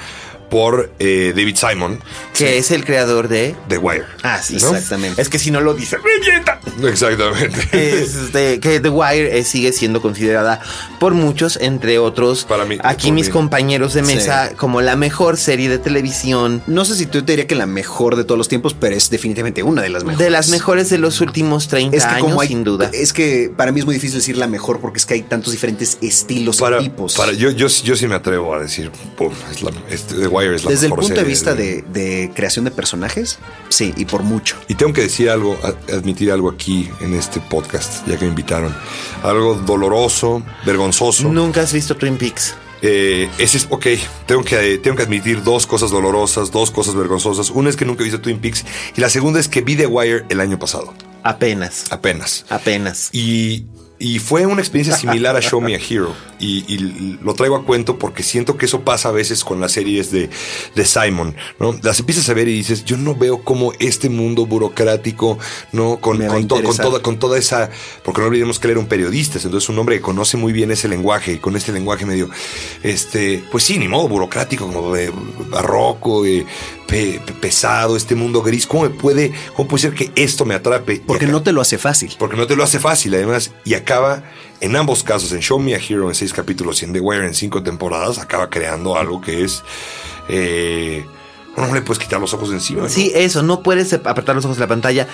por eh, David Simon Que es el creador de. de Wire. Ah, sí, ¿no? exactamente. Es que si no lo dice, ¡revienta! Exactamente. Es de- que The Wire eh, sigue siendo considerada por muchos, entre otros, Para mí, aquí mis mí. compañeros de mesa, como la mejor serie de televisión, No sé si tú te diría que la mejor de todos los tiempos, pero es definitivamente una de las mejores. de las mejores de los últimos 30 Es que años, como hay, sin duda. Es que para mí es muy difícil decir la mejor porque es que hay tantos diferentes estilos para, y tipos. para- yo, yo, yo sí me atrevo a decir, pum, es la, es- The Wire es la Desde el punto de vista de, de creación de personajes, sí, y por mucho. Y tengo que decir algo, admitir algo aquí en este podcast, ya que me invitaron. Algo doloroso, vergonzoso. Nunca has visto Twin Peaks. Eh, ese es, ok, tengo que, tengo que admitir dos cosas dolorosas, dos cosas vergonzosas. Una es que nunca he visto Twin Peaks y la segunda es que vi The Wire el año pasado, Apenas. apenas. Apenas. Y y fue una experiencia similar a Show Me a Hero. Y, y lo traigo a cuento porque siento que eso pasa a veces con las series de, de Simon. ¿no? Las empiezas a ver y dices, yo no veo cómo este mundo burocrático, ¿no? Con, con, to- con toda, con toda esa. Porque no olvidemos que él era un periodista, entonces un hombre que conoce muy bien ese lenguaje y con este lenguaje medio. Este, pues sí, ni modo burocrático, como de barroco, eh, pe- pe- pesado, este mundo gris. ¿Cómo me puede, cómo puede ser que esto me atrape? Porque acá- no te lo hace fácil. porque no te lo hace fácil, además, y acaba en ambos casos, en Show Me a Hero en seis capítulos y en The Wire en cinco temporadas, acaba creando algo que es. Eh, no le puedes quitar los ojos de encima. ¿no? Sí, eso, no puedes apretar los ojos de la pantalla.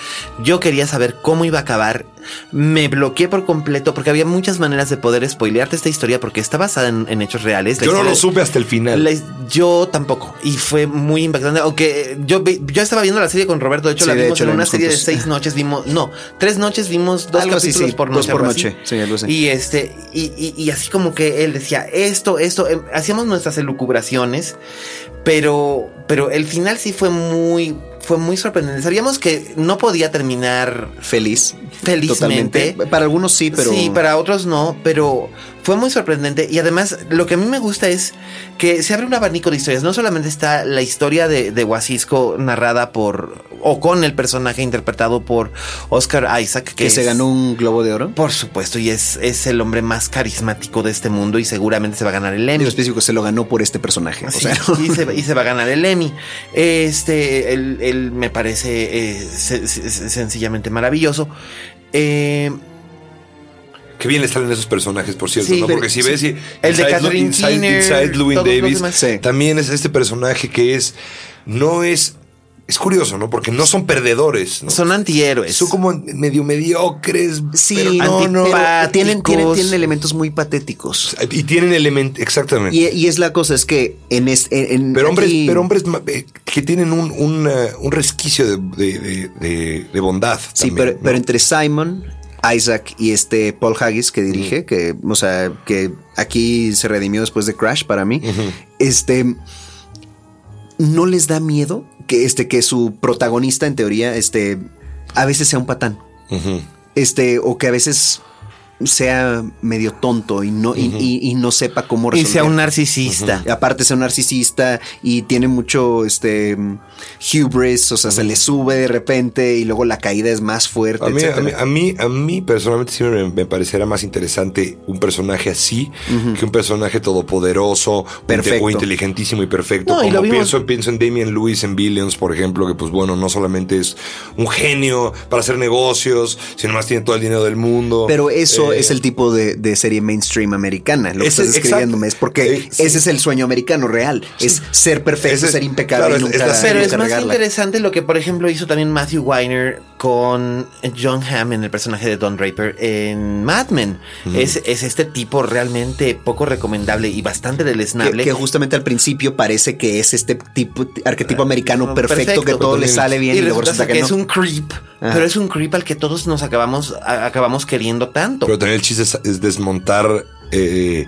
Yo quería saber cómo iba a acabar. Me bloqueé por completo porque había muchas maneras de poder spoilearte esta historia porque está basada en, en hechos reales. La Yo no lo supe hasta el final. la- yo tampoco. Y fue muy impactante. Aunque yo, vi- yo estaba viendo la serie con Roberto. De hecho, Sí, la vimos hecho, en la una vimos serie juntos. de seis noches. Vimos, no, tres noches vimos dos Algo así, sí, por dos noche. por algo así. noche. Sí, algo así. Y este, y, y- y así como que él decía esto, esto, em, hacíamos nuestras elucubraciones, pero, pero el final sí fue muy, fue muy sorprendente. Sabíamos que no podía terminar Feliz. Felizmente. Totalmente. Para algunos sí, pero. Sí, para otros no, pero fue muy sorprendente. Y además, lo que a mí me gusta es que se abre un abanico de historias. No solamente está la historia de, de Wasisco narrada por, o con el personaje interpretado por Oscar Isaac, que, que se ganó un globo de oro. Por supuesto, y es, es el hombre más carismático de este mundo y seguramente se va a ganar el Emmy. En específico se lo ganó por este personaje. O sea, y, se, y se va a ganar el Emmy. Este, él, él me parece eh, se- se- sencillamente maravilloso. Eh, Qué bien le salen esos personajes, por cierto, Sí, ¿no? pero- Porque si sí. ves y- El de Inside Catherine Inside, Keener, Inside los Davis. Sí. también es este personaje que es, no es, es curioso, ¿no? Porque no son perdedores, ¿no? son antihéroes. Son como medio mediocres. sí, pero no, no. Tienen, tienen, tienen elementos muy patéticos. Y tienen elementos, exactamente. Y, y es la cosa, es que en este. En, pero hombres, aquí- pero hombres eh, que tienen un, un, un resquicio de, de- de- de- de bondad. Sí, también, pero, ¿no? pero entre Simon, Isaac y este Paul Haggis que dirige, que, o sea, que aquí se redimió después de Crash para mí, este. No les da miedo que este, que su protagonista, en teoría, este, a veces sea un patán. Este, o que a veces sea medio tonto y no, y, y- y no sepa cómo y resolver. sea un narcisista. Aparte sea un narcisista y tiene mucho este hubris, o sea, se le sube de repente y luego la caída es más fuerte. A mí, a, mí, a, mí, a mí personalmente sí me, me parecerá más interesante un personaje así que un personaje todopoderoso Perfecto. o inteligentísimo y perfecto. No, y como vimos- pienso, pienso en Damian Lewis en Billions, por ejemplo, que pues bueno, no solamente es un genio para hacer negocios, sino más tiene todo el dinero del mundo. Pero eso Eh, es el tipo de, de serie mainstream americana. Lo que Ese- estás escribiéndome es porque. Eh, sí. ese es el sueño americano real. Es ser perfecto, Ese es- ser impecable claro, y es- nunca, es la- Pero nunca es más regarla. interesante lo que, por ejemplo, hizo también Matthew Weiner con John Hamm en el personaje de Don Draper en Mad Men. es, es este tipo realmente poco recomendable y bastante Que, deleznable. que justamente al principio parece que es este tipo arquetipo americano perfecto, Perfecto. que todo le sale bien y, y luego resulta que, que, es un creep, Ajá. pero es un creep al que todos nos acabamos, a- acabamos queriendo tanto. Pero también el chiste es, es desmontar eh,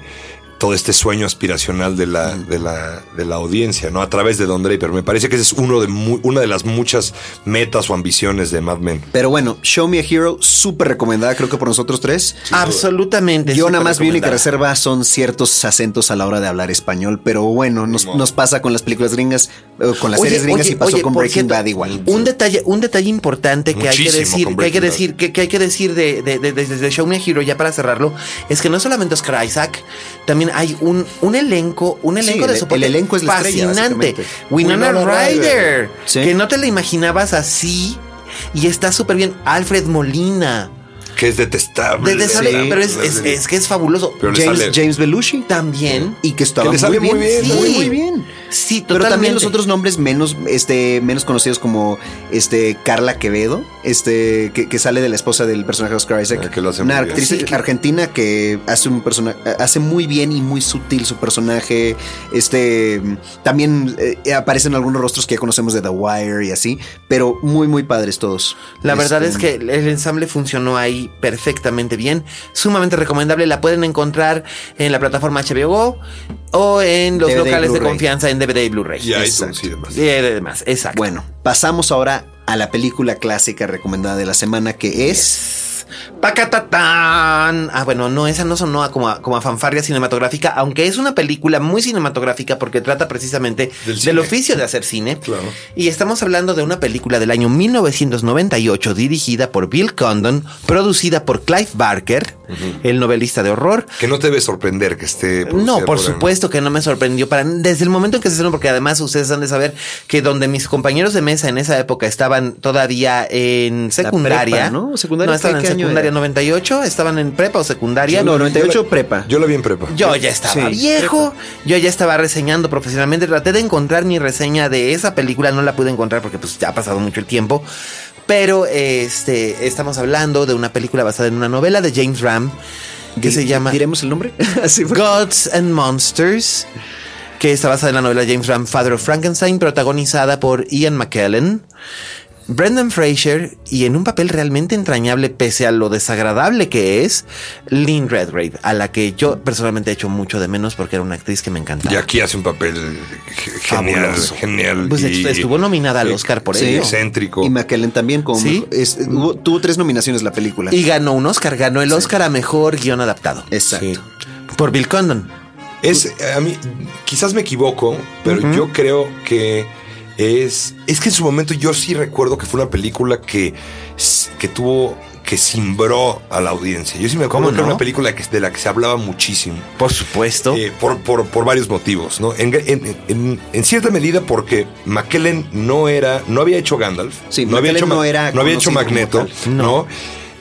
todo este sueño aspiracional de la, de, la, de la audiencia, ¿no? A través de Don Draper. Me parece que ese es uno de una de las muchas metas o ambiciones de Mad Men. Pero bueno, Show Me a Hero, súper recomendada, creo que por nosotros tres. Absolutamente. Yo nada más mi única reserva son ciertos acentos a la hora de hablar español, pero bueno, nos, nos pasa con las películas gringas, eh, con las Oye, series gringas oye, y pasó oye, con Breaking cierto, Bad igual. Un detalle, un detalle importante que hay que decir, que hay que decir, que, que hay que decir de, de, de, de- de Show Me a Hero, ya para cerrarlo, es que no solamente Oscar Isaac, también hay un, un elenco, un Sí, elenco de el- soporte el elenco es la estrella, fascinante. básicamente. Winona Winona Ryder, Ryder. Sí. que no te la imaginabas así y está súper bien. Alfred Molina. Que es detestable. Desde sale, Sí. pero es, es, es que es fabuloso. Pero James, sale- James Belushi. También. Y que estaba Que le sale muy bien, muy bien, sí, muy muy bien. Sí, Pero totalmente. también los otros nombres menos, este, menos conocidos como este Carla Quevedo, este, que, que sale de la esposa del personaje de Oscar Isaac. Ah, que lo hace una actriz argentina que hace un personaje, hace muy bien y muy sutil su personaje. Este también eh, aparecen algunos rostros que ya conocemos de The Wire y así, pero muy, muy padres todos. La verdad Este, es que el ensamble funcionó ahí perfectamente bien, sumamente recomendable. La pueden encontrar en la plataforma HBO Go o en los DVD locales de confianza en DVD y Blu-ray. Y iTunes y demás. Y además, exacto. Bueno, pasamos ahora a la película clásica recomendada de la semana que es Pacatatán. Ah, bueno, no, esa no sonó a como, a, como a fanfarria cinematográfica, aunque es una película muy cinematográfica porque trata precisamente Del oficio de hacer cine. Claro. Y estamos hablando de una película del año 1998 dirigida por Bill Condon, producida por Clive Barker, el novelista de horror. Que no te debe sorprender que esté. No, por supuesto que no me sorprendió para desde el momento en que se estrenó, porque además ustedes han de saber que donde mis compañeros de mesa en esa época estaban todavía en secundaria, prepa, ¿no? ¿Secundaria no estaban qué- en qué año secundaria era? 98, estaban en prepa o secundaria. No, 98 prepa. Yo la vi en prepa. Yo ya estaba Sí, viejo, yo ya estaba reseñando profesionalmente. Traté de encontrar mi reseña de esa película, no la pude encontrar porque pues ya ha pasado mucho el tiempo. Pero este estamos hablando de una película basada en una novela de James Ram que se llama ¿Diremos el nombre? Así fue. Gods and Monsters, que está basada en la novela James Ram, Father of Frankenstein, protagonizada por Ian McKellen, Brendan Fraser y en un papel realmente entrañable pese a lo desagradable que es, Lynn Redgrave, a la que yo personalmente he hecho mucho de menos porque era una actriz que me encantaba. Y aquí hace un papel ge- genial, Fabuloso. genial. Pues y- estuvo nominada al Oscar por Sí. ello. excéntrico. Y McKellen también como Sí. es- hubo- tuvo tres nominaciones la película. Y ganó un Oscar, ganó el Oscar a mejor guion adaptado Exacto. Sí. por Bill Condon. Es, a mí, quizás me equivoco, pero yo creo que es. Es que en su momento yo sí recuerdo que fue una película que, que tuvo. que simbró a la audiencia. Yo sí me acuerdo ¿Cómo que era no? una película que- de la que se hablaba muchísimo. Por supuesto. Eh, por, por- por varios motivos, ¿no? En, en- en- en cierta medida porque McKellen no era, no había hecho Gandalf, Sí, no había hecho, no era no había hecho Magneto. ¿no?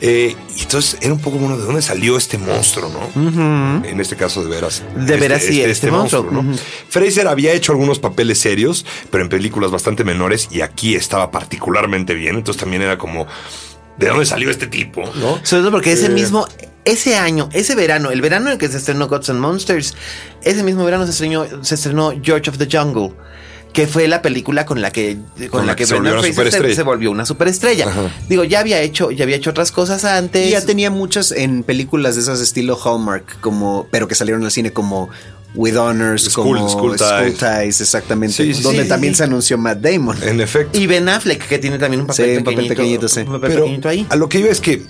Eh, y entonces era un poco bueno de dónde salió este monstruo, ¿no? En este caso de veras. De veras, sí, este monstruo. ¿no? Fraser había hecho algunos papeles serios, pero en películas bastante menores y aquí estaba particularmente bien, entonces también era como ¿de dónde salió este tipo? ¿no? Sobre todo porque ese Eh, mismo, ese año, ese verano, el verano en el que se estrenó Gods and Monsters, ese mismo verano se estrenó, se estrenó George of the Jungle. Que fue la película con la que con, la que, se volvió Brendan una Fraser se, volvió una superestrella. Digo, ya había hecho, ya había hecho otras cosas antes. Y ya tenía muchas en películas de esas estilo Hallmark, como, pero que salieron al cine como With Honors, School- como School School, Ties. Ties, exactamente. Sí, sí, donde sí, también sí. se anunció Matt Damon. En efecto. y Ben Affleck, que tiene también un papel, Sí, un papel pequeñito, sí. un papel Pero pequeñito ahí. a lo que iba es que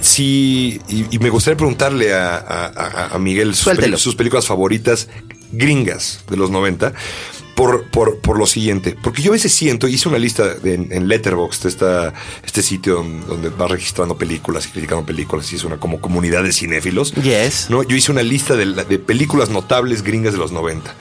si, y, y me gustaría preguntarle a, a- Miguel sus películas favoritas gringas de los 90. Por, por, por lo siguiente, porque yo a veces siento, hice una lista de- en, en Letterboxd, esta, este sitio donde, donde vas registrando películas y criticando películas, y es una como comunidad de cinéfilos. Yes. ¿no? Yo hice una lista de, de películas notables gringas de los 90.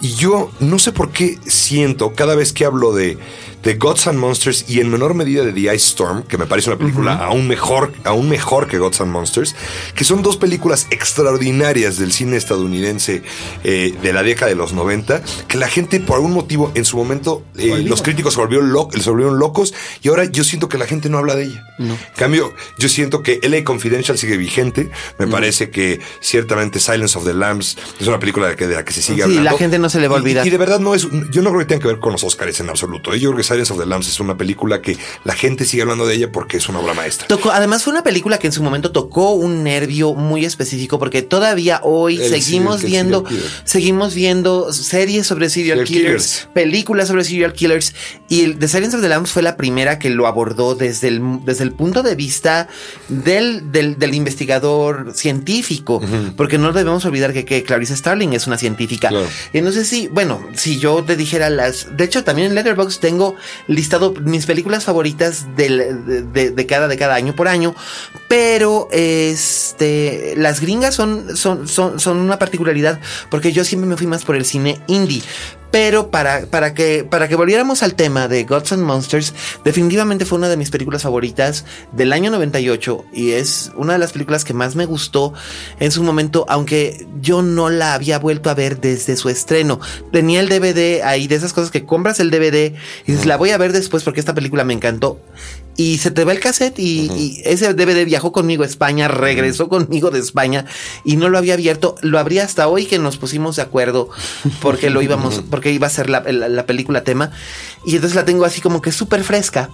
Y yo no sé por qué siento cada vez que hablo de, de Gods and Monsters y en menor medida de The Ice Storm, que me parece una película aún, mejor, aún mejor que Gods and Monsters, que son dos películas extraordinarias del cine estadounidense eh, de la década de los 90, que la gente por algún motivo en su momento eh, los críticos se volvieron, lo- se volvieron locos y ahora yo siento que la gente no habla de ella. En cambio, yo siento que LA Confidential sigue vigente. Me parece que ciertamente Silence of the Lambs es una película de, que, de la que se sigue Sí, hablando. la gente no se le va a olvidar. Y, de verdad no es, yo no creo que tenga que ver con los Oscars en absoluto. ¿eh? Yo creo que Silence of the Lambs es una película que la gente sigue hablando de ella porque es una obra maestra. Tocó, además fue una película que en su momento tocó un nervio muy específico porque todavía hoy El seguimos serial- viendo seguimos viendo series sobre serial, Serial killers, killers. películas sobre serial killers y The Silence of the Lambs fue la primera que lo abordó desde el, desde el punto de vista del, del, del investigador científico porque no debemos olvidar que, que Clarice Starling es una científica Claro. y no sé si bueno si yo te dijera las de hecho también en Letterboxd tengo listado mis películas favoritas de, de- de cada de cada año por año pero este las gringas son son son son una particularidad porque yo siempre me fui más por el cine indie pero para, para, que, para que volviéramos al tema de Gods and Monsters, definitivamente fue una de mis películas favoritas del año 98 y es una de las películas que más me gustó en su momento, aunque yo no la había vuelto a ver desde su estreno. Tenía el DVD ahí, de esas cosas que compras el DVD y la voy a ver después porque esta película me encantó. Y se te va el cassette y, y ese DVD viajó conmigo a España, regresó conmigo de España y no lo había abierto. Lo abrí hasta hoy que nos pusimos de acuerdo porque lo íbamos, porque iba a ser la, la- la película tema. Y entonces la tengo así como que súper fresca.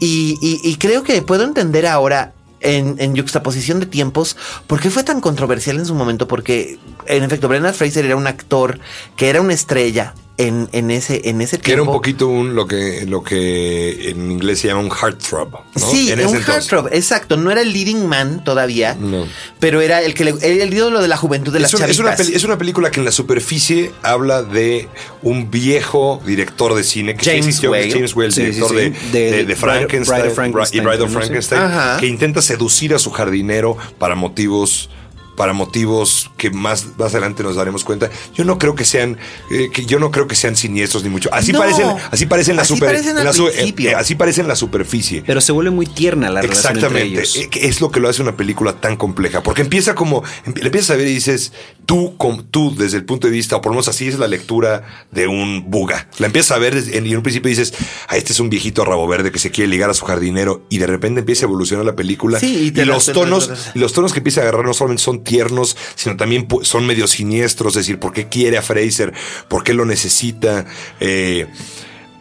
y, y- y creo que puedo entender ahora en, en yuxtaposición de tiempos, ¿por qué fue tan controversial en su momento? Porque, en efecto, Brendan Fraser era un actor que era una estrella en, en ese, en ese Que era un tiempo. poquito un, lo que, lo que en inglés se llama un heartthrob. ¿no? Sí, En un heartthrob, exacto. No era el leading man todavía, No. pero era el que le, el, el ídolo de la juventud de las Es una, es, una chavitas. peli- es una película que en la superficie habla de un viejo director de cine que sí James existió, que es Whale. James Whale, Sí, director sí, sí. De, De de- de Bride- Frankenstein, Bride of Frankenstein, y Bride of. Sí. Frankenstein, que intenta seducir a su jardinero para motivos para motivos que más, más adelante nos daremos cuenta. Yo no creo que sean, eh, que yo no creo que sean siniestros ni mucho. Así No. parecen, así parecen la Así super, parecen la eh, eh, así parecen la superficie. Pero se vuelve muy tierna la relación entre Exactamente. ellos. Eh, que Es lo que lo hace una película tan compleja. Porque empieza como. Le empiezas a ver y dices, tú, com- tú, desde el punto de vista, o por lo menos así es la lectura de un buga. La empiezas a ver en- y en un principio dices, ah, este es un viejito rabo verde que se quiere ligar a su jardinero. Y de repente empieza a evolucionar la película. Sí, y y, te los tonos, los tonos que empieza a agarrar no solamente son tiernos, sino también son medio siniestros. Es decir, ¿por qué quiere a Fraser? ¿Por qué lo necesita? Eh,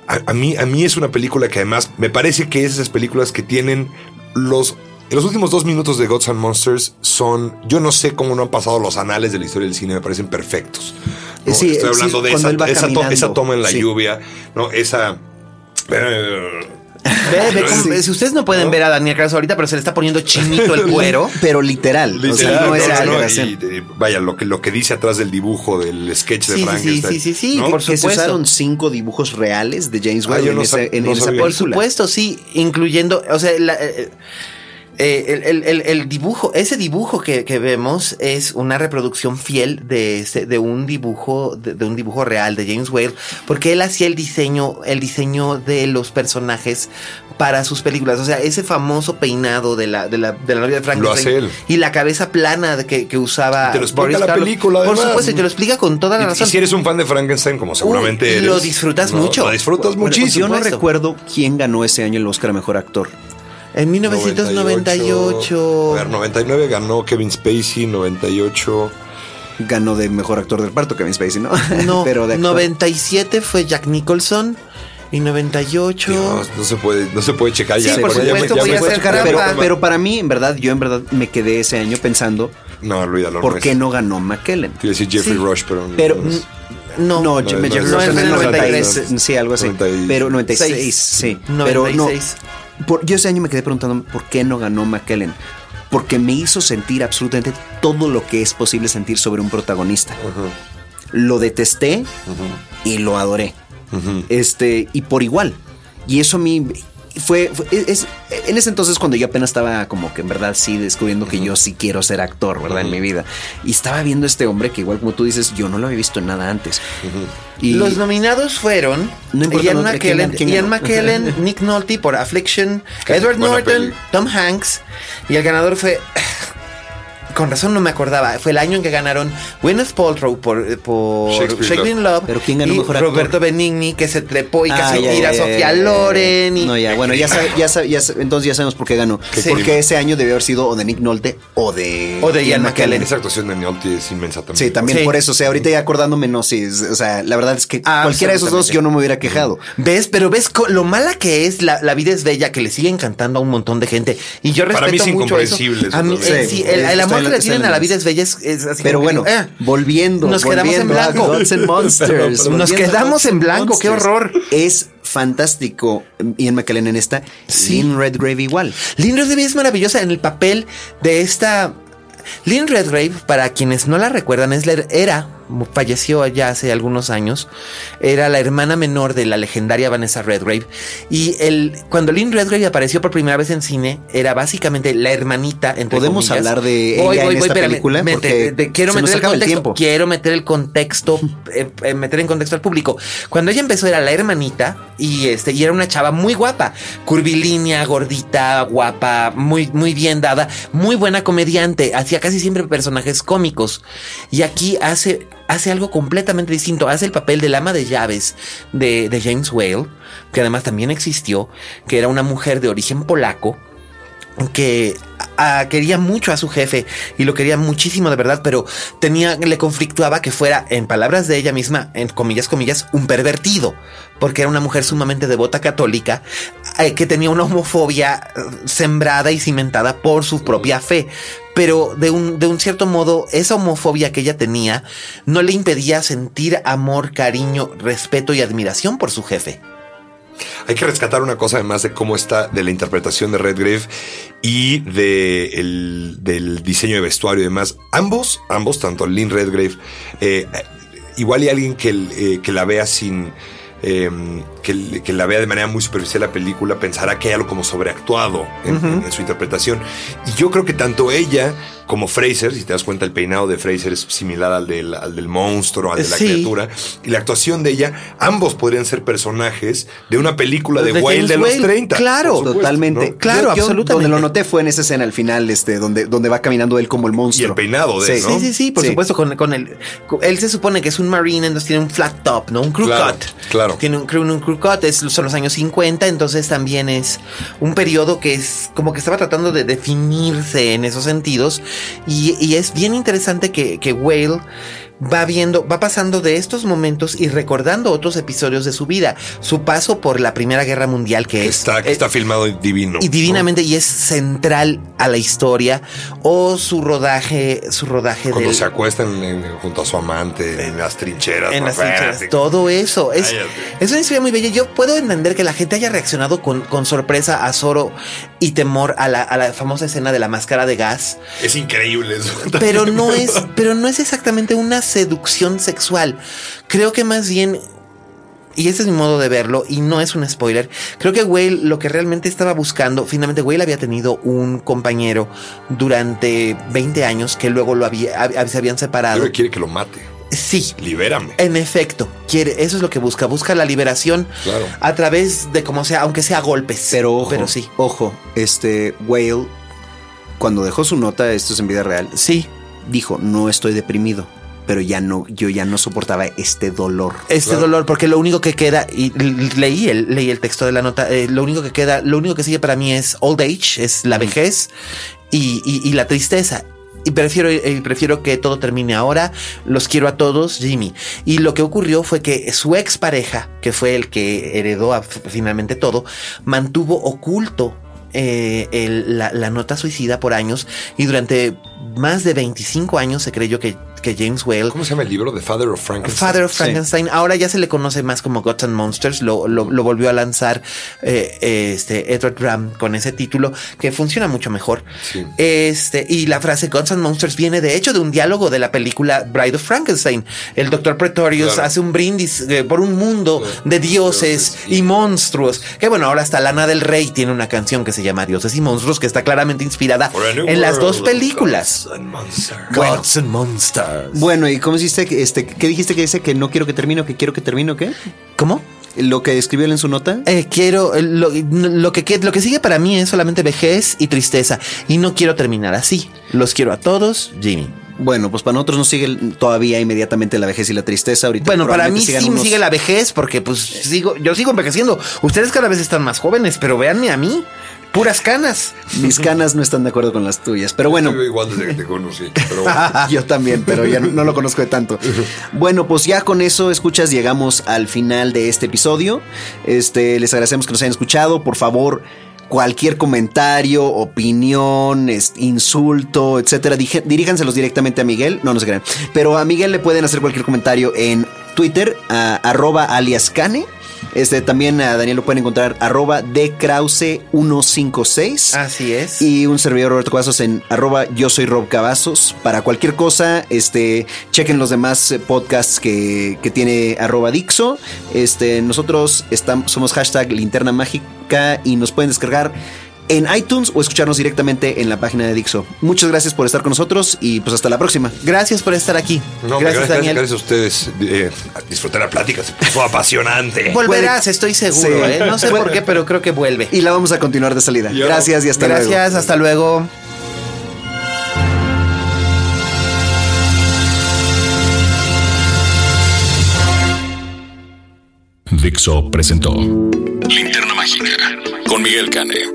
a, a mí, a mí es una película que además me parece que es esas películas que tienen los. Los últimos dos minutos de Gods and Monsters son. Yo no sé cómo no han pasado los anales de la historia del cine, me parecen perfectos. ¿no? Sí, Estoy sí, hablando de esa, esa to- esa toma en la Sí. lluvia, ¿no? Esa. Ve, ve cómo- Si ustedes no pueden ver a Daniel Carlos ahorita, pero se le está poniendo chinito el cuero. Pero literal. o sea, no es no, no, no, exageración. y, eh, vaya, lo que, lo que dice atrás del dibujo del sketch de Sí, sí, sí, Frankenstein. sí, sí, sí, ¿no? por que se supuesto. usaron cinco dibujos reales de James Ah, Whale en, no esa, en no esa. Por supuesto, sí, incluyendo, o sea, la- eh, eh, el, el- el- el dibujo, ese dibujo que, que vemos es una reproducción fiel de, ese- de un dibujo, de, de un dibujo real de James Whale, porque él hacía el diseño, el diseño de los personajes para sus películas. O sea, ese famoso peinado de la, de la, de la novia de Frankenstein. hace él. Y la cabeza plana de que, que usaba. Y te lo explica Boris la Karloff. película, Por además. supuesto, y te lo explica con toda la Y- si eres un fan de Frankenstein, como seguramente Uy, y eres. lo disfrutas ¿no? mucho. Lo disfrutas Bueno, muchísimo. yo no recuerdo quién ganó ese año el Oscar a Mejor Actor. En 1998. A ver, 99 ganó Kevin Spacey, 98. Ganó de Mejor Actor del Parto Kevin Spacey, ¿no? No, pero de actor. 97 fue Jack Nicholson y 98. Dios, no se puede, no se puede checar ya. Sí, por ya me- supuesto, ya voy me- a hacer ya me- pero, trampa. pero para mí, en verdad, yo en verdad me quedé ese año pensando No, olvídalo. por no qué no ganó McKellen. Quiero decir Jeffrey Sí. Rush, pero. no Pero. No, no, no, no, es en en el 93. 93, Sí, algo así. 90 y- Pero 96, Seis. sí. Pero no. 96. por- yo ese año me quedé preguntando por qué no ganó McKellen. Porque me hizo sentir absolutamente todo lo que es posible sentir sobre un protagonista. Lo detesté y lo adoré. Este, y por igual. Y eso a mí fue, fue- es, en ese entonces cuando yo apenas estaba como que en verdad sí descubriendo que yo sí quiero ser actor, ¿verdad? En mi vida. Y estaba viendo a este hombre que igual como tú dices, yo no lo había visto en nada antes. Y Los nominados fueron No importa, Ian no, ¿quién McKellen, Ian? McKellen, Nick Nolte por Affliction, Edward Norton. Tom Hanks y el ganador fue con razón no me acordaba. Fue el año en que ganaron Gwyneth Paltrow por, por Shakespeare Shakespeare in Love. Pero ¿quién ganó y mejor actor? Roberto Benigni, que se trepó y Ah, casi ya, tira a ya, Sofía. Loren. Y, No, ya, bueno, ya, sabe- ya, sabe- ya sabe- entonces ya sabemos por qué ganó. Sí. Porque ese año debió haber sido o de Nick Nolte o de, O de Ian McKellen. Esa actuación de Nolte es inmensa también. Sí, también Sí. por eso. O sea, ahorita ya acordándome, no, sí. O sea, la verdad es que Ah, cualquiera de esos dos yo no me hubiera quejado. ¿Ves? Pero ves co- lo mala que es la, la vida es bella, que le sigue encantando a un montón de gente. Y yo Para respeto mí es mucho incomprensible eso A mí, eh, Sí, el, amor que le tienen en a la vida es bella es, es así Pero bueno, eh, volviendo. nos quedamos en blanco. Gods and Monsters. Nos quedamos en blanco, qué horror. Es fantástico Ian McKellen en esta. Sí. Lynn Redgrave igual. Lynn Redgrave es maravillosa en el papel de esta. Lynn Redgrave, para quienes no la recuerdan, es la, era, falleció ya hace algunos años, era la hermana menor de la legendaria Vanessa Redgrave. Y el, cuando Lynn Redgrave apareció por primera vez en cine, era básicamente la hermanita. Entre ¿Podemos comillas. hablar de ella en esta película? Porque quiero meter el contexto. tiempo. Quiero meter el contexto, eh, eh, meter en contexto al público. Cuando ella empezó era la hermanita y este y era una chava muy guapa, curvilínea, gordita, guapa, muy muy bien dada, muy buena comediante, hacía casi siempre personajes cómicos y aquí hace hace algo completamente distinto, hace el papel del ama de llaves de, de James Whale, que además también existió, que era una mujer de origen polaco que ah, quería mucho a su jefe y lo quería muchísimo de verdad, pero tenía, le conflictuaba que fuera, en palabras de ella misma, en comillas, comillas, un pervertido, porque era una mujer sumamente devota católica, eh, que tenía una homofobia eh, sembrada y cimentada por su propia fe. pero de un, de un cierto modo, esa homofobia que ella tenía no le impedía sentir amor, cariño, respeto y admiración por su jefe. Hay que rescatar una cosa además de cómo está de la interpretación de Redgrave y de el- del diseño de vestuario y demás. Ambos, ambos, tanto Lynn Redgrave, eh, igual y alguien que, eh, que la vea sin... eh, que, que la vea de manera muy superficial la película pensará que hay algo como sobreactuado en, en- en su interpretación. Y yo creo que tanto ella como Fraser, si te das cuenta, el peinado de Fraser es similar al del, al del monstruo, al de la Sí. criatura, y la actuación de ella, ambos podrían ser personajes de una película de, De Whale de los Whale, 30. claro. supuesto, Totalmente. ¿no? Claro, Yo- yo absolutamente. Donde lo noté fue en esa escena al final, este, donde, donde va caminando él como el monstruo. Y el peinado de él, ¿no? Sí, sí, sí, por Sí. supuesto, con, con el. con- él se supone que es un marine, entonces tiene un flat top, ¿no? Un crew Claro, cut. claro. Tiene un, un es, son los años 50, entonces también es un periodo que es como que estaba tratando de definirse en esos sentidos. Y, y es bien interesante que, que Whale va viendo, va pasando de estos momentos y recordando otros episodios de su vida. Su paso por la Primera Guerra Mundial, que es. Está, que eh, está filmado divino. y divinamente y es central a la historia o su rodaje su rodaje Cuando del- se acuestan en- junto a su amante en las trincheras. en las trincheras, todo eso es, es una historia muy bella yo puedo entender que la gente haya reaccionado con, con sorpresa a Zoro y temor a la, a la famosa escena de la máscara de gas Es increíble eso. pero no es pero no es exactamente una seducción sexual creo que más bien y ese es mi modo de verlo y no es un spoiler. Creo que Whale lo que realmente estaba buscando, finalmente Whale había tenido un compañero durante 20 años que luego lo había, hab- se habían separado. Creo que quiere que lo mate. Sí. Libérame. En efecto, quiere, eso es lo que busca, busca la liberación Claro. a través de como sea, aunque sea golpes. Pero ojo, pero sí. ojo, este Whale, cuando dejó su nota, esto es en vida real, Sí. dijo, no estoy deprimido, pero ya no, yo ya no soportaba este dolor. Este Claro. dolor, porque lo único que queda, y leí el, leí el texto de la nota, eh, lo único que queda, lo único que sigue para mí es old age, es la vejez y, y- y la tristeza. Y prefiero, eh, prefiero que todo termine ahora. Los quiero a todos, Jimmy. Y lo que ocurrió fue que su expareja, que fue el que heredó a- finalmente todo, mantuvo oculto eh, el- la, la nota suicida por años y durante más de 25 años se creyó que, que James Whale ¿Cómo se llama el libro? The Father of Frankenstein. Father of Frankenstein. Ahora ya se le conoce más como Gods and Monsters. Lo, lo- lo volvió a lanzar eh, este Edward Ram con ese título que funciona mucho mejor. Sí. Este, y la frase Gods and Monsters viene de hecho de un diálogo de la película Bride of Frankenstein. El doctor Pretorius Claro. hace un brindis eh, por un mundo de dioses y y- monstruos. Que bueno, ahora hasta Lana del Rey tiene una canción que se llama Dioses y Monstruos que está claramente inspirada en las dos películas. gods and monsters. Gods and Monsters. Bueno, ¿y cómo hiciste que este, qué dijiste que dice que no quiero que termine o que quiero que termine o qué? ¿Cómo? Lo que escribió él en su nota. Eh, quiero, eh, lo, lo que, que- lo que sigue para mí es solamente vejez y tristeza. Y no quiero terminar así. Los quiero a todos, Jimmy. Bueno, pues para nosotros nos sigue todavía inmediatamente la vejez y la tristeza. Ahorita Bueno, para mí sí me unos- sigue la vejez porque pues sigo, yo sigo envejeciendo. Ustedes cada vez están más jóvenes, pero véanme a mí. Puras canas. Mis canas no están de acuerdo con las tuyas, pero bueno. Estoy igual desde que te conocí. Pero bueno. Yo también, pero ya no, no lo conozco de tanto. Bueno, pues ya con eso, escuchas, llegamos al final de este episodio. Este, les agradecemos que nos hayan escuchado. Por favor, cualquier comentario, opinión, insulto, etcétera, diríjanselos directamente a Miguel. No, no se crean. Pero a Miguel le pueden hacer cualquier comentario en Twitter, a- arroba alias Cane. Este, también a Daniel lo pueden encontrar arroba dkrause156. Así es. Y un servidor Roberto Cavazos en arroba yo soy Rob Cavazos. Para cualquier cosa, este, chequen los demás eh, podcasts que, que tiene arroba Dixo. Este, nosotros estamos, somos hashtag linterna mágica y nos pueden descargar en iTunes o escucharnos directamente en la página de Dixo. Muchas gracias por estar con nosotros y pues hasta la próxima. Gracias por estar aquí. No, gracias, gracias, Daniel. gracias a ustedes. Eh, disfruté la plática, se puso apasionante. Volverás, estoy seguro, Sí. ¿eh? No sé por qué, pero creo que vuelve. Y la vamos a continuar de salida. Yo- Gracias y hasta luego. Gracias, hasta luego. Dixo presentó Linterna Mágica con Miguel Cane.